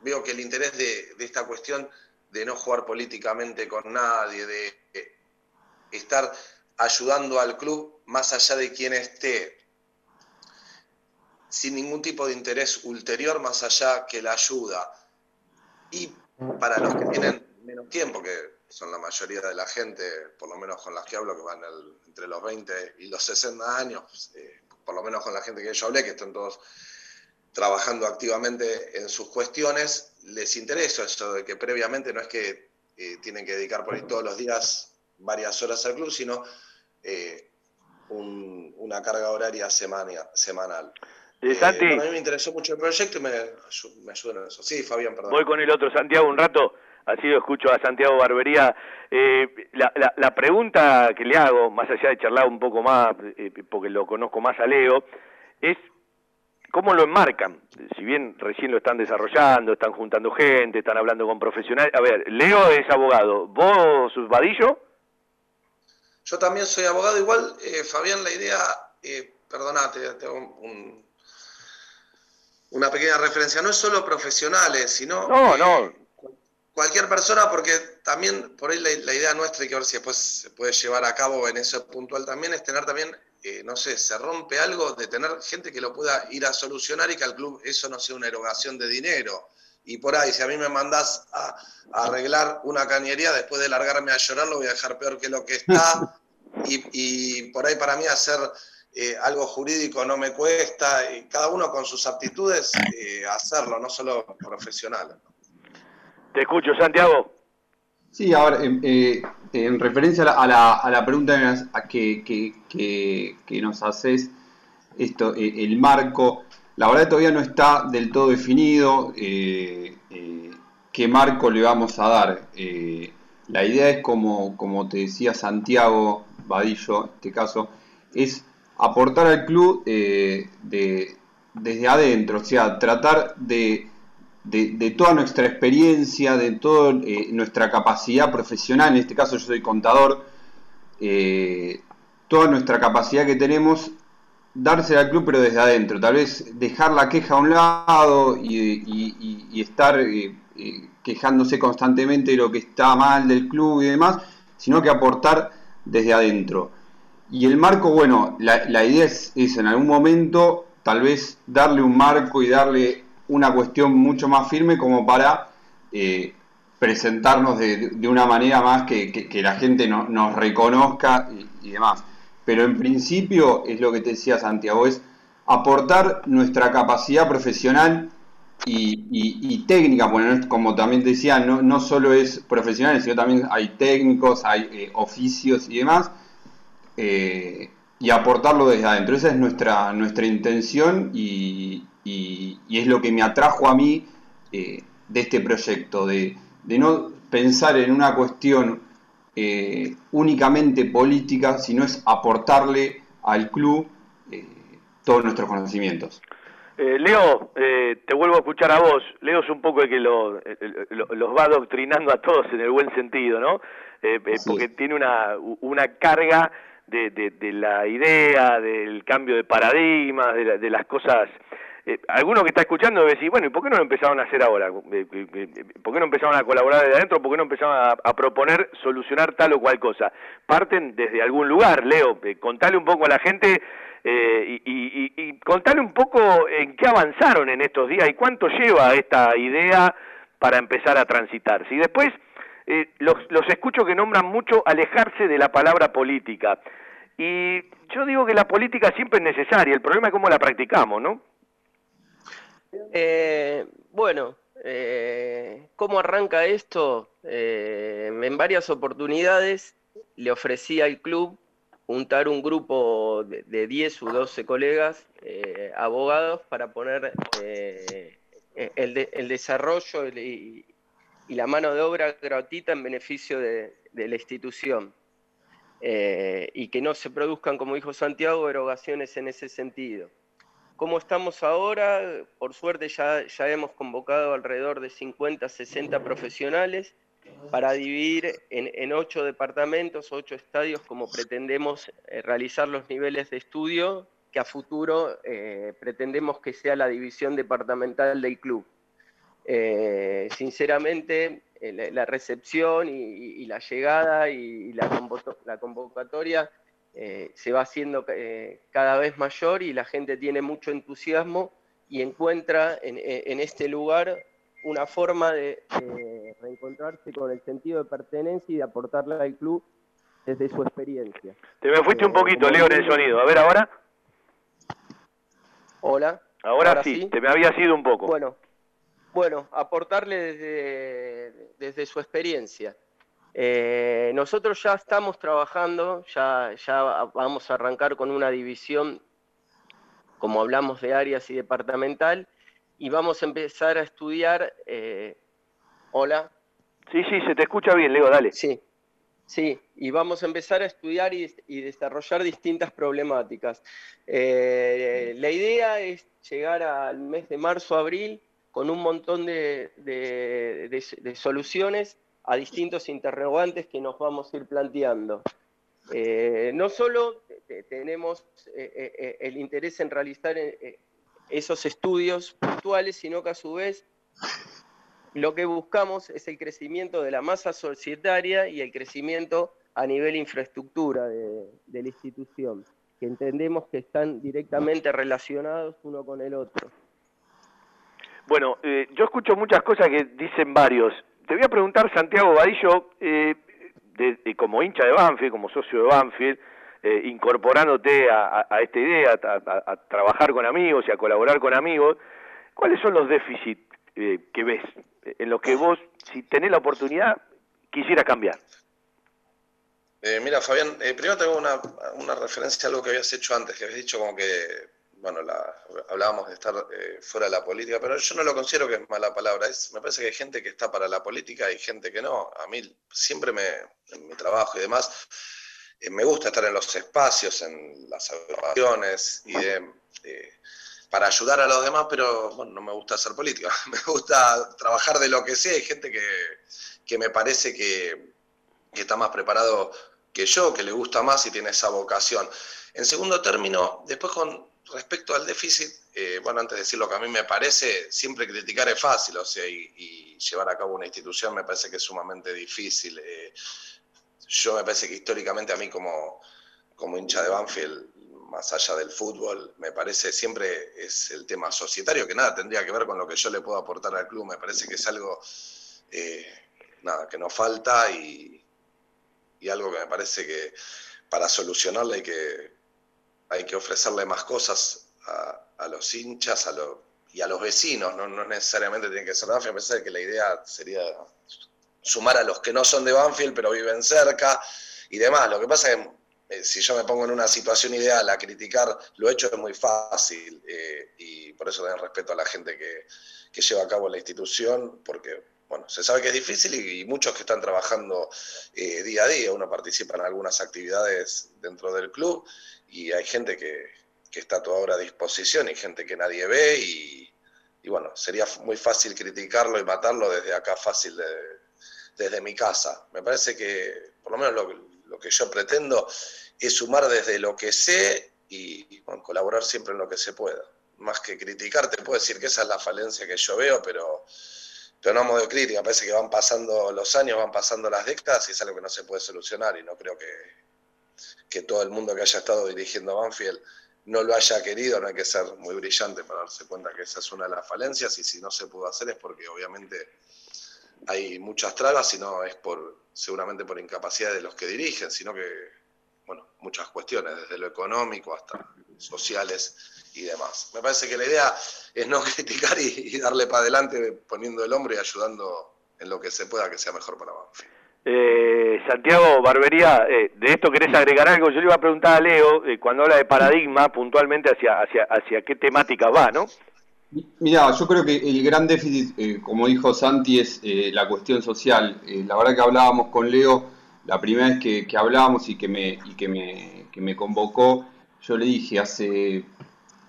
veo que el interés de, esta cuestión de no jugar políticamente con nadie, de estar ayudando al club más allá de quien esté, sin ningún tipo de interés ulterior más allá que la ayuda. Y para los que tienen menos tiempo, que son la mayoría de la gente, por lo menos con las que hablo, que van entre los 20 y los 60 años, eh, por lo menos con la gente que yo hablé, que están todos trabajando activamente en sus cuestiones, les interesa eso de que previamente no es que eh, tienen que dedicar por ahí todos los días varias horas al club, sino eh, una carga horaria semanal. Santi, a mí me interesó mucho el proyecto y me, me ayudan en eso. Sí, Fabián, perdón. Voy con el otro Santiago un rato así lo escucho a Santiago Barbería. Eh, la, pregunta que le hago, más allá de charlar un poco más, eh, porque lo conozco más a Leo, es cómo lo enmarcan. Si bien recién lo están desarrollando, están juntando gente, están hablando con profesionales. A ver, Leo es abogado, ¿vos, Vadillo? Yo también soy abogado. Igual, eh, Fabián, la idea, eh, perdonate, tengo un, una pequeña referencia, no es solo profesionales, sino... No, no cualquier persona, porque también por ahí la, idea nuestra y que ver si después se puede llevar a cabo en eso puntual también es tener también, eh, no sé, se rompe algo de tener gente que lo pueda ir a solucionar y que al club eso no sea una erogación de dinero. Y por ahí, si a mí me mandás a, arreglar una cañería, después de largarme a llorar, lo voy a dejar peor que lo que está. Y, por ahí para mí hacer eh, algo jurídico no me cuesta, y cada uno con sus aptitudes, eh, hacerlo, no solo profesional. Te escucho, Santiago. Sí, ahora, eh, eh, en referencia a la, a la, pregunta que, que, nos haces, esto, eh, el marco, la verdad todavía no está del todo definido qué marco le vamos a dar. la idea es, como, como te decía Santiago Vadillo, en este caso, es aportar al club de, desde adentro, o sea, tratar de de, toda nuestra experiencia, de toda eh, nuestra capacidad profesional, en este caso yo soy contador, eh, toda nuestra capacidad que tenemos, dársela al club pero desde adentro, tal vez dejar la queja a un lado y, estar eh, quejándose constantemente de lo que está mal del club y demás, sino que aportar desde adentro. Y el marco, bueno, la, idea es, es en algún momento tal vez darle un marco y darle una cuestión mucho más firme como para eh, presentarnos de, una manera más que, la gente nos reconozca y, demás. Pero en principio es lo que te decía Santiago, es aportar nuestra capacidad profesional y, técnica, bueno, como también te decía, no, no solo es profesional, sino también hay técnicos, hay eh, oficios y demás, eh, y aportarlo desde adentro. Esa es nuestra, nuestra intención y, y, es lo que me atrajo a mí eh, de este proyecto, de, no pensar en una cuestión eh, únicamente política, sino es aportarle al club eh, todos nuestros conocimientos. Eh, Leo, eh, te vuelvo a escuchar a vos. Leo es un poco el que lo, los va adoctrinando a todos en el buen sentido, ¿no? Eh, porque tiene una, una carga de, de, la idea, del cambio de paradigmas, de, de las cosas eh, alguno que está escuchando debe decir, bueno, ¿y por qué no lo empezaron a hacer ahora? Eh, eh, ¿Por qué no empezaron a colaborar desde adentro? ¿Por qué no empezaron a, proponer solucionar tal o cual cosa? Parten desde algún lugar, Leo, contale un poco a la gente y, y, contale un poco en qué avanzaron en estos días y cuánto lleva esta idea para empezar a transitar. Y después los, los escucho que nombran mucho alejarse de la palabra política. Y yo digo que la política siempre es necesaria, el problema es cómo la practicamos, ¿no? Eh, bueno, eh, ¿cómo arranca esto? Eh, en varias oportunidades le ofrecí al club juntar un grupo de, 10 u 12 colegas abogados para poner el, desarrollo y, la mano de obra gratuita en beneficio de, la institución. y que no se produzcan, como dijo Santiago, erogaciones en ese sentido. ¿Cómo estamos ahora? Por suerte ya, hemos convocado alrededor de 50, 60 profesionales para dividir en, ocho departamentos, ocho estadios, como pretendemos eh, realizar los niveles de estudio que a futuro eh, pretendemos que sea la división departamental del club. Eh, sinceramente, la, recepción y, la llegada y, la convocatoria eh, se va haciendo eh, cada vez mayor y la gente tiene mucho entusiasmo y encuentra en, este lugar una forma de, reencontrarse con el sentido de pertenencia y de aportarle al club desde su experiencia. Te me fuiste un poquito, Leo, en el sonido. A ver, ahora. Hola. Ahora, sí, te me había sido un poco. Bueno, bueno aportarle desde, desde su experiencia. Eh, nosotros ya estamos trabajando, ya, ya vamos a arrancar con una división, como hablamos de áreas y departamental, y vamos a empezar a estudiar. Eh, hola. Sí, sí, se te escucha bien, Leo, dale. Sí, sí, y vamos a empezar a estudiar y, desarrollar distintas problemáticas. Eh, la idea es llegar al mes de marzo, abril, con un montón de, de soluciones a distintos interrogantes que nos vamos a ir planteando. Eh, no solo tenemos eh, eh, el interés en realizar esos estudios puntuales, sino que a su vez lo que buscamos es el crecimiento de la masa societaria y el crecimiento a nivel infraestructura de, de la institución, que entendemos que están directamente relacionados uno con el otro. Bueno, yo escucho muchas cosas que dicen varios te voy a preguntar, Santiago Badillo, eh, como hincha de Banfield, como socio de Banfield, eh, incorporándote a, esta idea, a, trabajar con amigos y a colaborar con amigos, ¿cuáles son los déficits eh, que ves en los que vos, si tenés la oportunidad, quisieras cambiar? mira, Fabián, primero tengo una referencia a algo que habías hecho antes, que habías dicho como que bueno, la, hablábamos de estar eh, fuera de la política, pero yo no lo considero que es mala palabra. Es, me parece que hay gente que está para la política y gente que no. A mí siempre me, en mi trabajo y demás, eh, me gusta estar en los espacios, en las agrupaciones y para ayudar a los demás, pero bueno, no me gusta hacer política. Me gusta trabajar de lo que sé. Hay gente que, que me parece que, que está más preparado que yo, que le gusta más y tiene esa vocación. En segundo término, después con respecto al déficit, eh, bueno, antes de decir lo que a mí me parece, siempre criticar es fácil, o sea, y, llevar a cabo una institución me parece que es sumamente difícil. Eh, yo me parece que históricamente a mí como, como hincha de Banfield, más allá del fútbol, me parece siempre es el tema societario, que nada tendría que ver con lo que yo le puedo aportar al club, me parece que es algo, eh, nada, que nos falta y, y algo que me parece que para solucionarle hay que hay que ofrecerle más cosas a, los hinchas a y a los vecinos, no, necesariamente tiene que ser Banfield, me parece que la idea sería sumar a los que no son de Banfield pero viven cerca y demás. Lo que pasa es que eh, si yo me pongo en una situación ideal a criticar lo hecho es muy fácil eh, y por eso tengo respeto a la gente que, lleva a cabo la institución, porque bueno, se sabe que es difícil y, muchos que están trabajando eh, día a día, uno participa en algunas actividades dentro del club y hay gente que, que está toda hora a disposición y gente que nadie ve y, y bueno, sería muy fácil criticarlo y matarlo desde acá fácil de- desde mi casa. Me parece que por lo menos lo, lo que yo pretendo es sumar desde lo que sé y, bueno, colaborar siempre en lo que se pueda. Más que criticar, te puedo decir que esa es la falencia que yo veo, pero, pero no a modo de crítica. Parece que van pasando los años, van pasando las décadas y es algo que no se puede solucionar y no creo que, que todo el mundo que haya estado dirigiendo Banfield no lo haya querido, no hay que ser muy brillante para darse cuenta que esa es una de las falencias y si no se pudo hacer es porque obviamente hay muchas trabas y no es por seguramente por incapacidad de los que dirigen, sino que, bueno, muchas cuestiones, desde lo económico hasta sociales y demás. Me parece que la idea es no criticar y, y darle para adelante poniendo el hombro y ayudando en lo que se pueda que sea mejor para Banfield. Eh, Santiago Barbería, eh, de esto querés agregar algo. Yo le iba a preguntar a Leo, eh, cuando habla de paradigma, puntualmente hacia, hacia, hacia qué temática va, ¿no? Mira, yo creo que el gran déficit, eh, como dijo Santi, es la cuestión social. La verdad que hablábamos con Leo, la primera vez que, que hablábamos y que me, y que me, que me convocó, yo le dije hace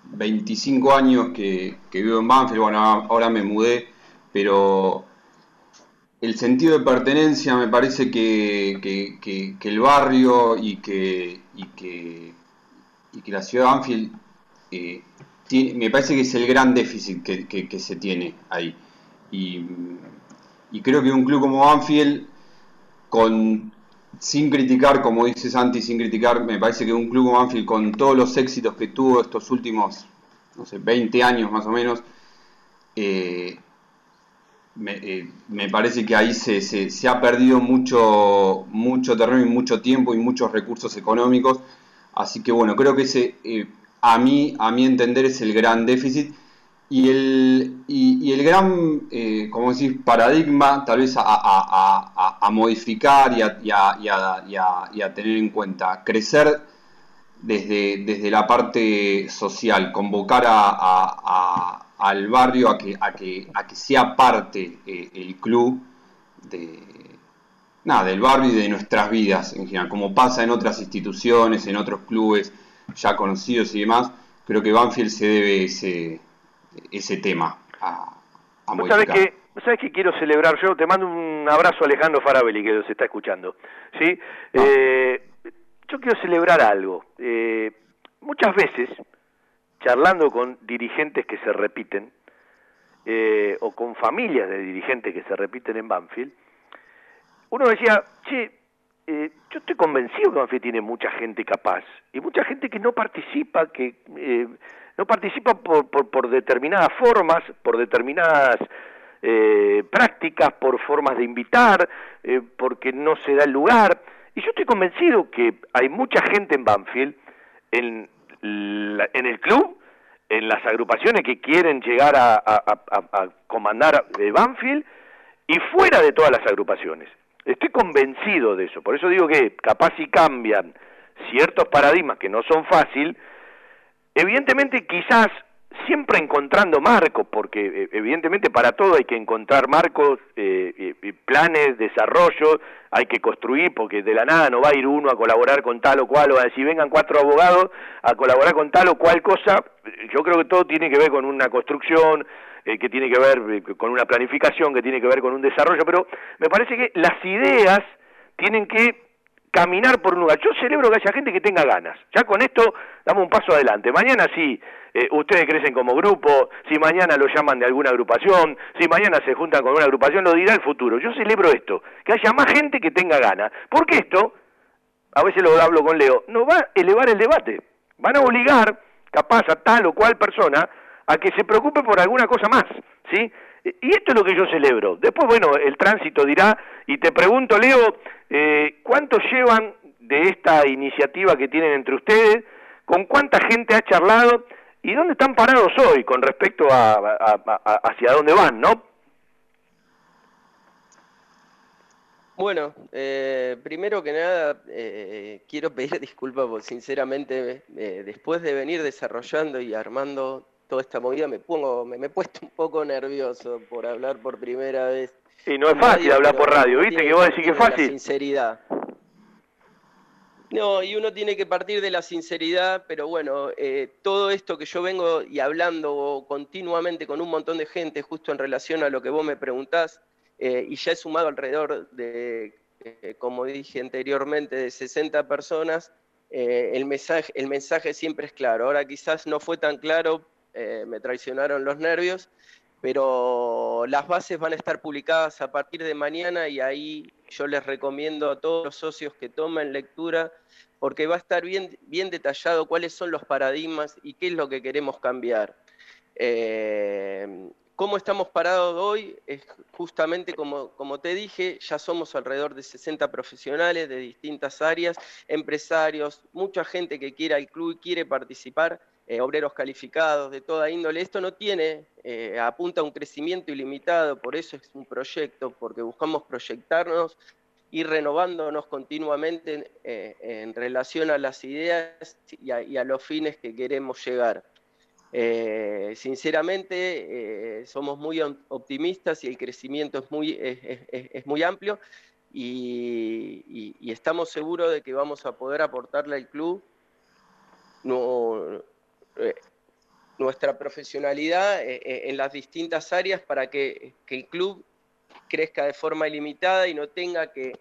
25 años que, que vivo en Banfield, bueno, ahora me mudé, pero el sentido de pertenencia me parece que, que- el barrio y que, y que, y que la ciudad de Banfield eh, me parece que es el gran déficit que, se tiene ahí. Y, y creo que un club como Banfield, con, sin criticar, como dice Santi, sin criticar, me parece que un club como Banfield, con todos los éxitos que tuvo estos últimos, no sé, 20 años más o menos, eh, me, eh, me parece que ahí se, se- se ha perdido mucho, mucho terreno y mucho tiempo y muchos recursos económicos. Así que bueno, creo que ese, eh, a mí, a mi entender, es el gran déficit. Y el, y, el gran, eh, como paradigma, tal vez a, a- a- a- modificar y a, y a- tener en cuenta, crecer desde, desde la parte social, convocar a- al barrio a que, a que, a que sea parte eh, el club de, nada, del barrio y de nuestras vidas en general, como pasa en otras instituciones, en otros clubes ya conocidos y demás, creo que Banfield se debe ese, ese tema a, a ¿Vos sabés modificar. que, vos sabés que quiero celebrar? Yo te mando un abrazo a Alejandro Farabelli, que nos está escuchando. ¿sí? Eh, yo quiero celebrar algo. Eh, muchas veces, charlando con dirigentes que se repiten, eh, o con familias de dirigentes que se repiten en Banfield, uno decía, che, eh, yo estoy convencido que Banfield tiene mucha gente capaz y mucha gente que no participa, que eh, no participa por, por, por determinadas formas, por determinadas eh, prácticas, por formas de invitar, eh, porque no se da el lugar. Y yo estoy convencido que hay mucha gente en Banfield, en, en el club, en las agrupaciones que quieren llegar a, comandar eh, Banfield y fuera de todas las agrupaciones. Estoy convencido de eso, por eso digo que capaz si cambian ciertos paradigmas que no son fácil, evidentemente quizás siempre encontrando marcos, porque eh, evidentemente para todo hay que encontrar marcos, eh, planes, desarrollo, hay que construir, porque de la nada no va a ir uno a colaborar con tal o cual, o a decir vengan cuatro abogados a colaborar con tal o cual cosa, yo creo que todo tiene que ver con una construcción, eh, que tiene que ver eh, con una planificación, que tiene que ver con un desarrollo, pero me parece que las ideas tienen que caminar por un lugar. Yo celebro que haya gente que tenga ganas. Ya con esto damos un paso adelante. Mañana sí, eh, ustedes crecen como grupo, si mañana lo llaman de alguna agrupación, si mañana se juntan con una agrupación, lo dirá el futuro. Yo celebro esto, que haya más gente que tenga ganas. Porque esto, a veces lo hablo con Leo, no va a elevar el debate. Van a obligar, capaz, a tal o cual persona a que se preocupe por alguna cosa más, ¿sí? Y esto es lo que yo celebro. Después, bueno, el tránsito dirá, y te pregunto, Leo, eh, ¿cuánto llevan de esta iniciativa que tienen entre ustedes? ¿Con cuánta gente ha charlado? ¿Y dónde están parados hoy con respecto a, a- a- hacia dónde van, no? Bueno, eh, primero que nada, eh, quiero pedir disculpas porque sinceramente, eh, después de venir desarrollando y armando toda esta movida, me pongo, me, me he puesto un poco nervioso por hablar por primera vez. Y no es fácil hablar por radio, ¿viste? Que vos decís que es la fácil. sinceridad. No, y uno tiene que partir de la sinceridad, pero bueno, eh, todo esto que yo vengo y hablando continuamente con un montón de gente justo en relación a lo que vos me preguntás, eh, y ya he sumado alrededor de, eh, como dije anteriormente, de 60 personas, el, mensaje, el mensaje siempre es claro. Ahora quizás no fue tan claro, me traicionaron los nervios, pero las bases van a estar publicadas a partir de mañana y ahí yo les recomiendo a todos los socios que tomen lectura porque va a estar bien, bien detallado cuáles son los paradigmas y qué es lo que queremos cambiar. Eh, ¿Cómo estamos parados hoy? Es justamente como, como te dije, ya somos alrededor de 60 profesionales de distintas áreas, empresarios, mucha gente que quiere al club y quiere participar eh, obreros calificados de toda índole. Esto no tiene, eh, apunta a un crecimiento ilimitado, por eso es un proyecto, porque buscamos proyectarnos y renovándonos continuamente eh, en relación a las ideas y a, los fines que queremos llegar. sinceramente, somos muy optimistas y el crecimiento es muy, es, muy amplio y, estamos seguros de que vamos a poder aportarle al club nuestra profesionalidad eh, eh, en las distintas áreas para que, el club crezca de forma ilimitada y no tenga que,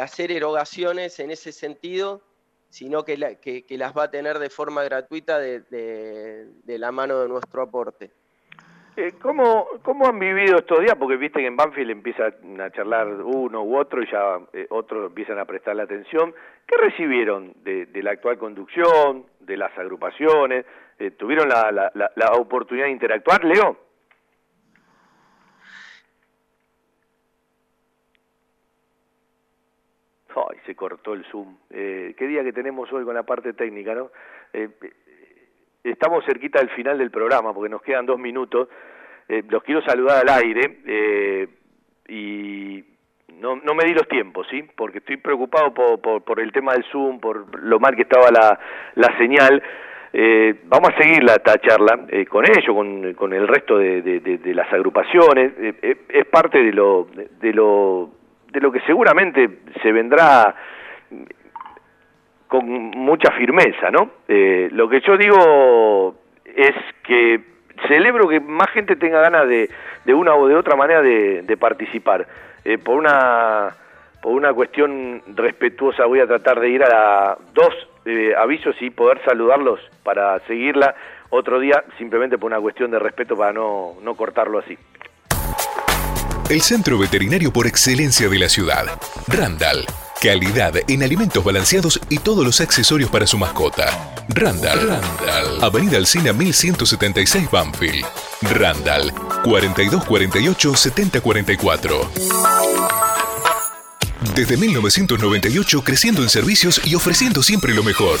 hacer erogaciones en ese sentido, sino que, las va a tener de forma gratuita de, la mano de nuestro aporte. ¿cómo, ¿Cómo han vivido estos días? Porque viste que en Banfield empiezan a charlar uno u otro y ya otros empiezan a prestarle atención. ¿Qué recibieron de, la actual conducción, de las agrupaciones? Eh, ¿Tuvieron la, la, la, oportunidad de interactuar, Leo? Ay, se cortó el Zoom. Eh, qué día que tenemos hoy con la parte técnica, ¿no? Eh, estamos cerquita del final del programa porque nos quedan dos minutos. los quiero saludar al aire y no, no me di los tiempos, ¿sí? Porque estoy preocupado por, por, por el tema del Zoom, por lo mal que estaba la, la señal. Eh, vamos a seguir la, charla eh, con ellos, con, con, el resto de, las agrupaciones. Eh, es parte de lo, de, lo, de lo que seguramente se vendrá con mucha firmeza, ¿no? lo que yo digo es que celebro que más gente tenga ganas de, una o de otra manera de, participar. por una por una cuestión respetuosa voy a tratar de ir a dos eh, avisos y poder saludarlos para seguirla otro día, simplemente por una cuestión de respeto para no, no cortarlo así. El centro veterinario por excelencia de la ciudad, Randall. Calidad en alimentos balanceados y todos los accesorios para su mascota. Randall. Randall. Avenida Alcina 1176 Banfield. Randall. 4248 7044. Desde 1998 creciendo en servicios y ofreciendo siempre lo mejor.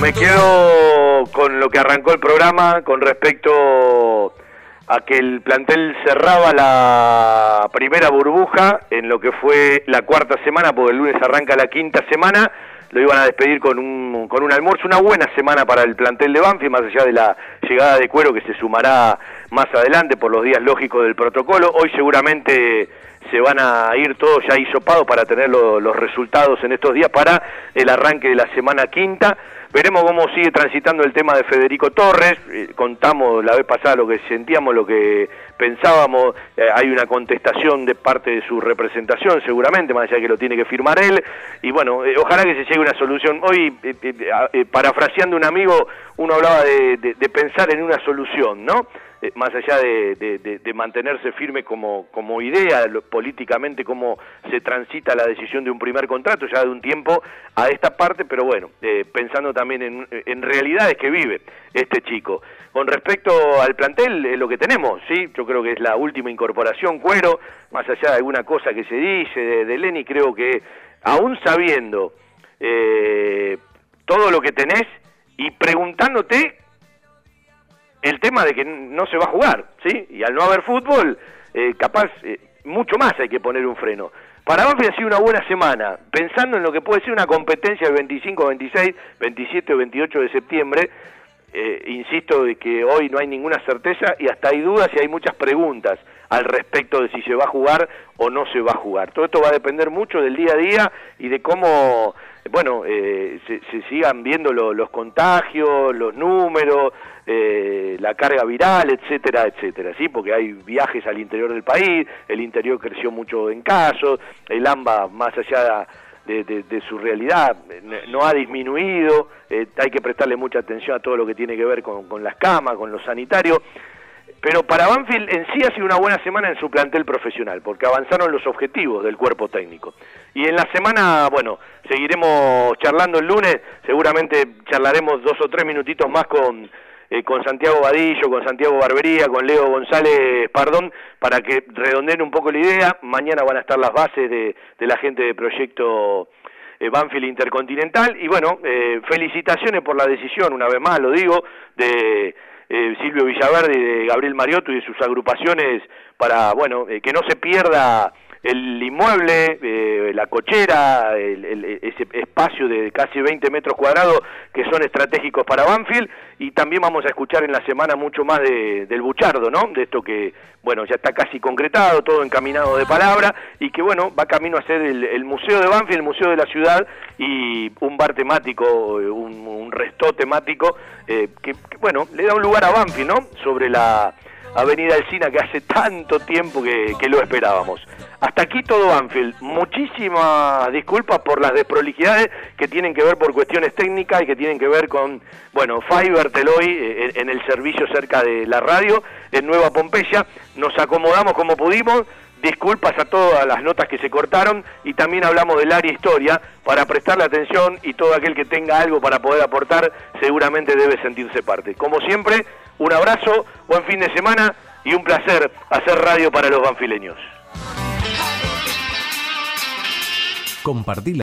Me quedo con lo que arrancó el programa con respecto a que el plantel cerraba la primera burbuja en lo que fue la cuarta semana, porque el lunes arranca la quinta semana, lo iban a despedir con un, con un almuerzo, una buena semana para el plantel de Banfi, más allá de la llegada de Cuero que se sumará más adelante por los días lógicos del protocolo. Hoy seguramente se van a ir todos ya hisopados para tener los resultados en estos días para el arranque de la semana quinta. Veremos cómo sigue transitando el tema de Federico Torres. Eh, contamos la vez pasada lo que sentíamos, lo que pensábamos. Eh, hay una contestación de parte de su representación, seguramente, más allá que lo tiene que firmar él. Y bueno, eh, ojalá que se llegue una solución. Hoy, parafraseando un amigo, uno hablaba de, pensar en una solución, ¿no? Eh, más allá de, mantenerse firme como, idea, políticamente cómo se transita la decisión de un primer contrato, ya de un tiempo a esta parte, pero bueno, eh, pensando también en, realidades que vive este chico. Con respecto al plantel, lo que tenemos, ¿sí? Yo creo que es la última incorporación, Cuero, más allá de alguna cosa que se dice de, Lenny, creo que aún sabiendo eh, todo lo que tenés y preguntándote el tema de que no se va a jugar, ¿sí? Y al no haber fútbol, eh, capaz, eh, mucho más hay que poner un freno. Para Banfield ha sido una buena semana, pensando en lo que puede ser una competencia el 25, 26, 27 o 28 de septiembre. Eh, insisto de que hoy no hay ninguna certeza y hasta hay dudas y hay muchas preguntas al respecto de si se va a jugar o no se va a jugar. Todo esto va a depender mucho del día a día y de cómo, bueno, eh, se, sigan viendo lo- los contagios, los números, eh, la carga viral, etcétera, etcétera, ¿sí? Porque hay viajes al interior del país, el interior creció mucho en casos, el AMBA, más allá de, su realidad, no ha disminuido, eh, hay que prestarle mucha atención a todo lo que tiene que ver con, con las camas, con lo sanitario, pero para Banfield en sí ha sido una buena semana en su plantel profesional, porque avanzaron los objetivos del cuerpo técnico. Y en la semana, bueno, seguiremos charlando el lunes, seguramente charlaremos dos o tres minutitos más con, eh, con Santiago Vadillo, con Santiago Barbería, con Leo González Pardón, para que redondeen un poco la idea. Mañana van a estar las bases de, de la gente de Proyecto eh, Banfield Intercontinental. Y bueno, eh, felicitaciones por la decisión, una vez más lo digo, de eh, Silvio Villaverde y de Gabriel Mariotto y de sus agrupaciones para, bueno, que no se pierda el inmueble, eh, la cochera, el- el- ese espacio de casi 20 metros cuadrados que son estratégicos para Banfield y también vamos a escuchar en la semana mucho más de- del Buchardo, ¿no? De esto que, bueno, ya está casi concretado, todo encaminado de palabra y que, bueno, va camino a ser el, Museo de Banfield, el Museo de la Ciudad y un bar temático, eh, un, un resto temático eh, que, que, bueno, le da un lugar a Banfield, ¿no? Sobre la Avenida Alcina que hace tanto tiempo que, lo esperábamos. Hasta aquí todo Banfield. Muchísimas disculpas por las desprolijidades que tienen que ver por cuestiones técnicas y que tienen que ver con, bueno, Fiverr Teloy eh, en, en el servicio cerca de la radio en Nueva Pompeya. Nos acomodamos como pudimos. Disculpas a todas las notas que se cortaron y también hablamos del área historia para prestarle atención y todo aquel que tenga algo para poder aportar seguramente debe sentirse parte. Como siempre, un abrazo, buen fin de semana y un placer hacer radio para los banfileños.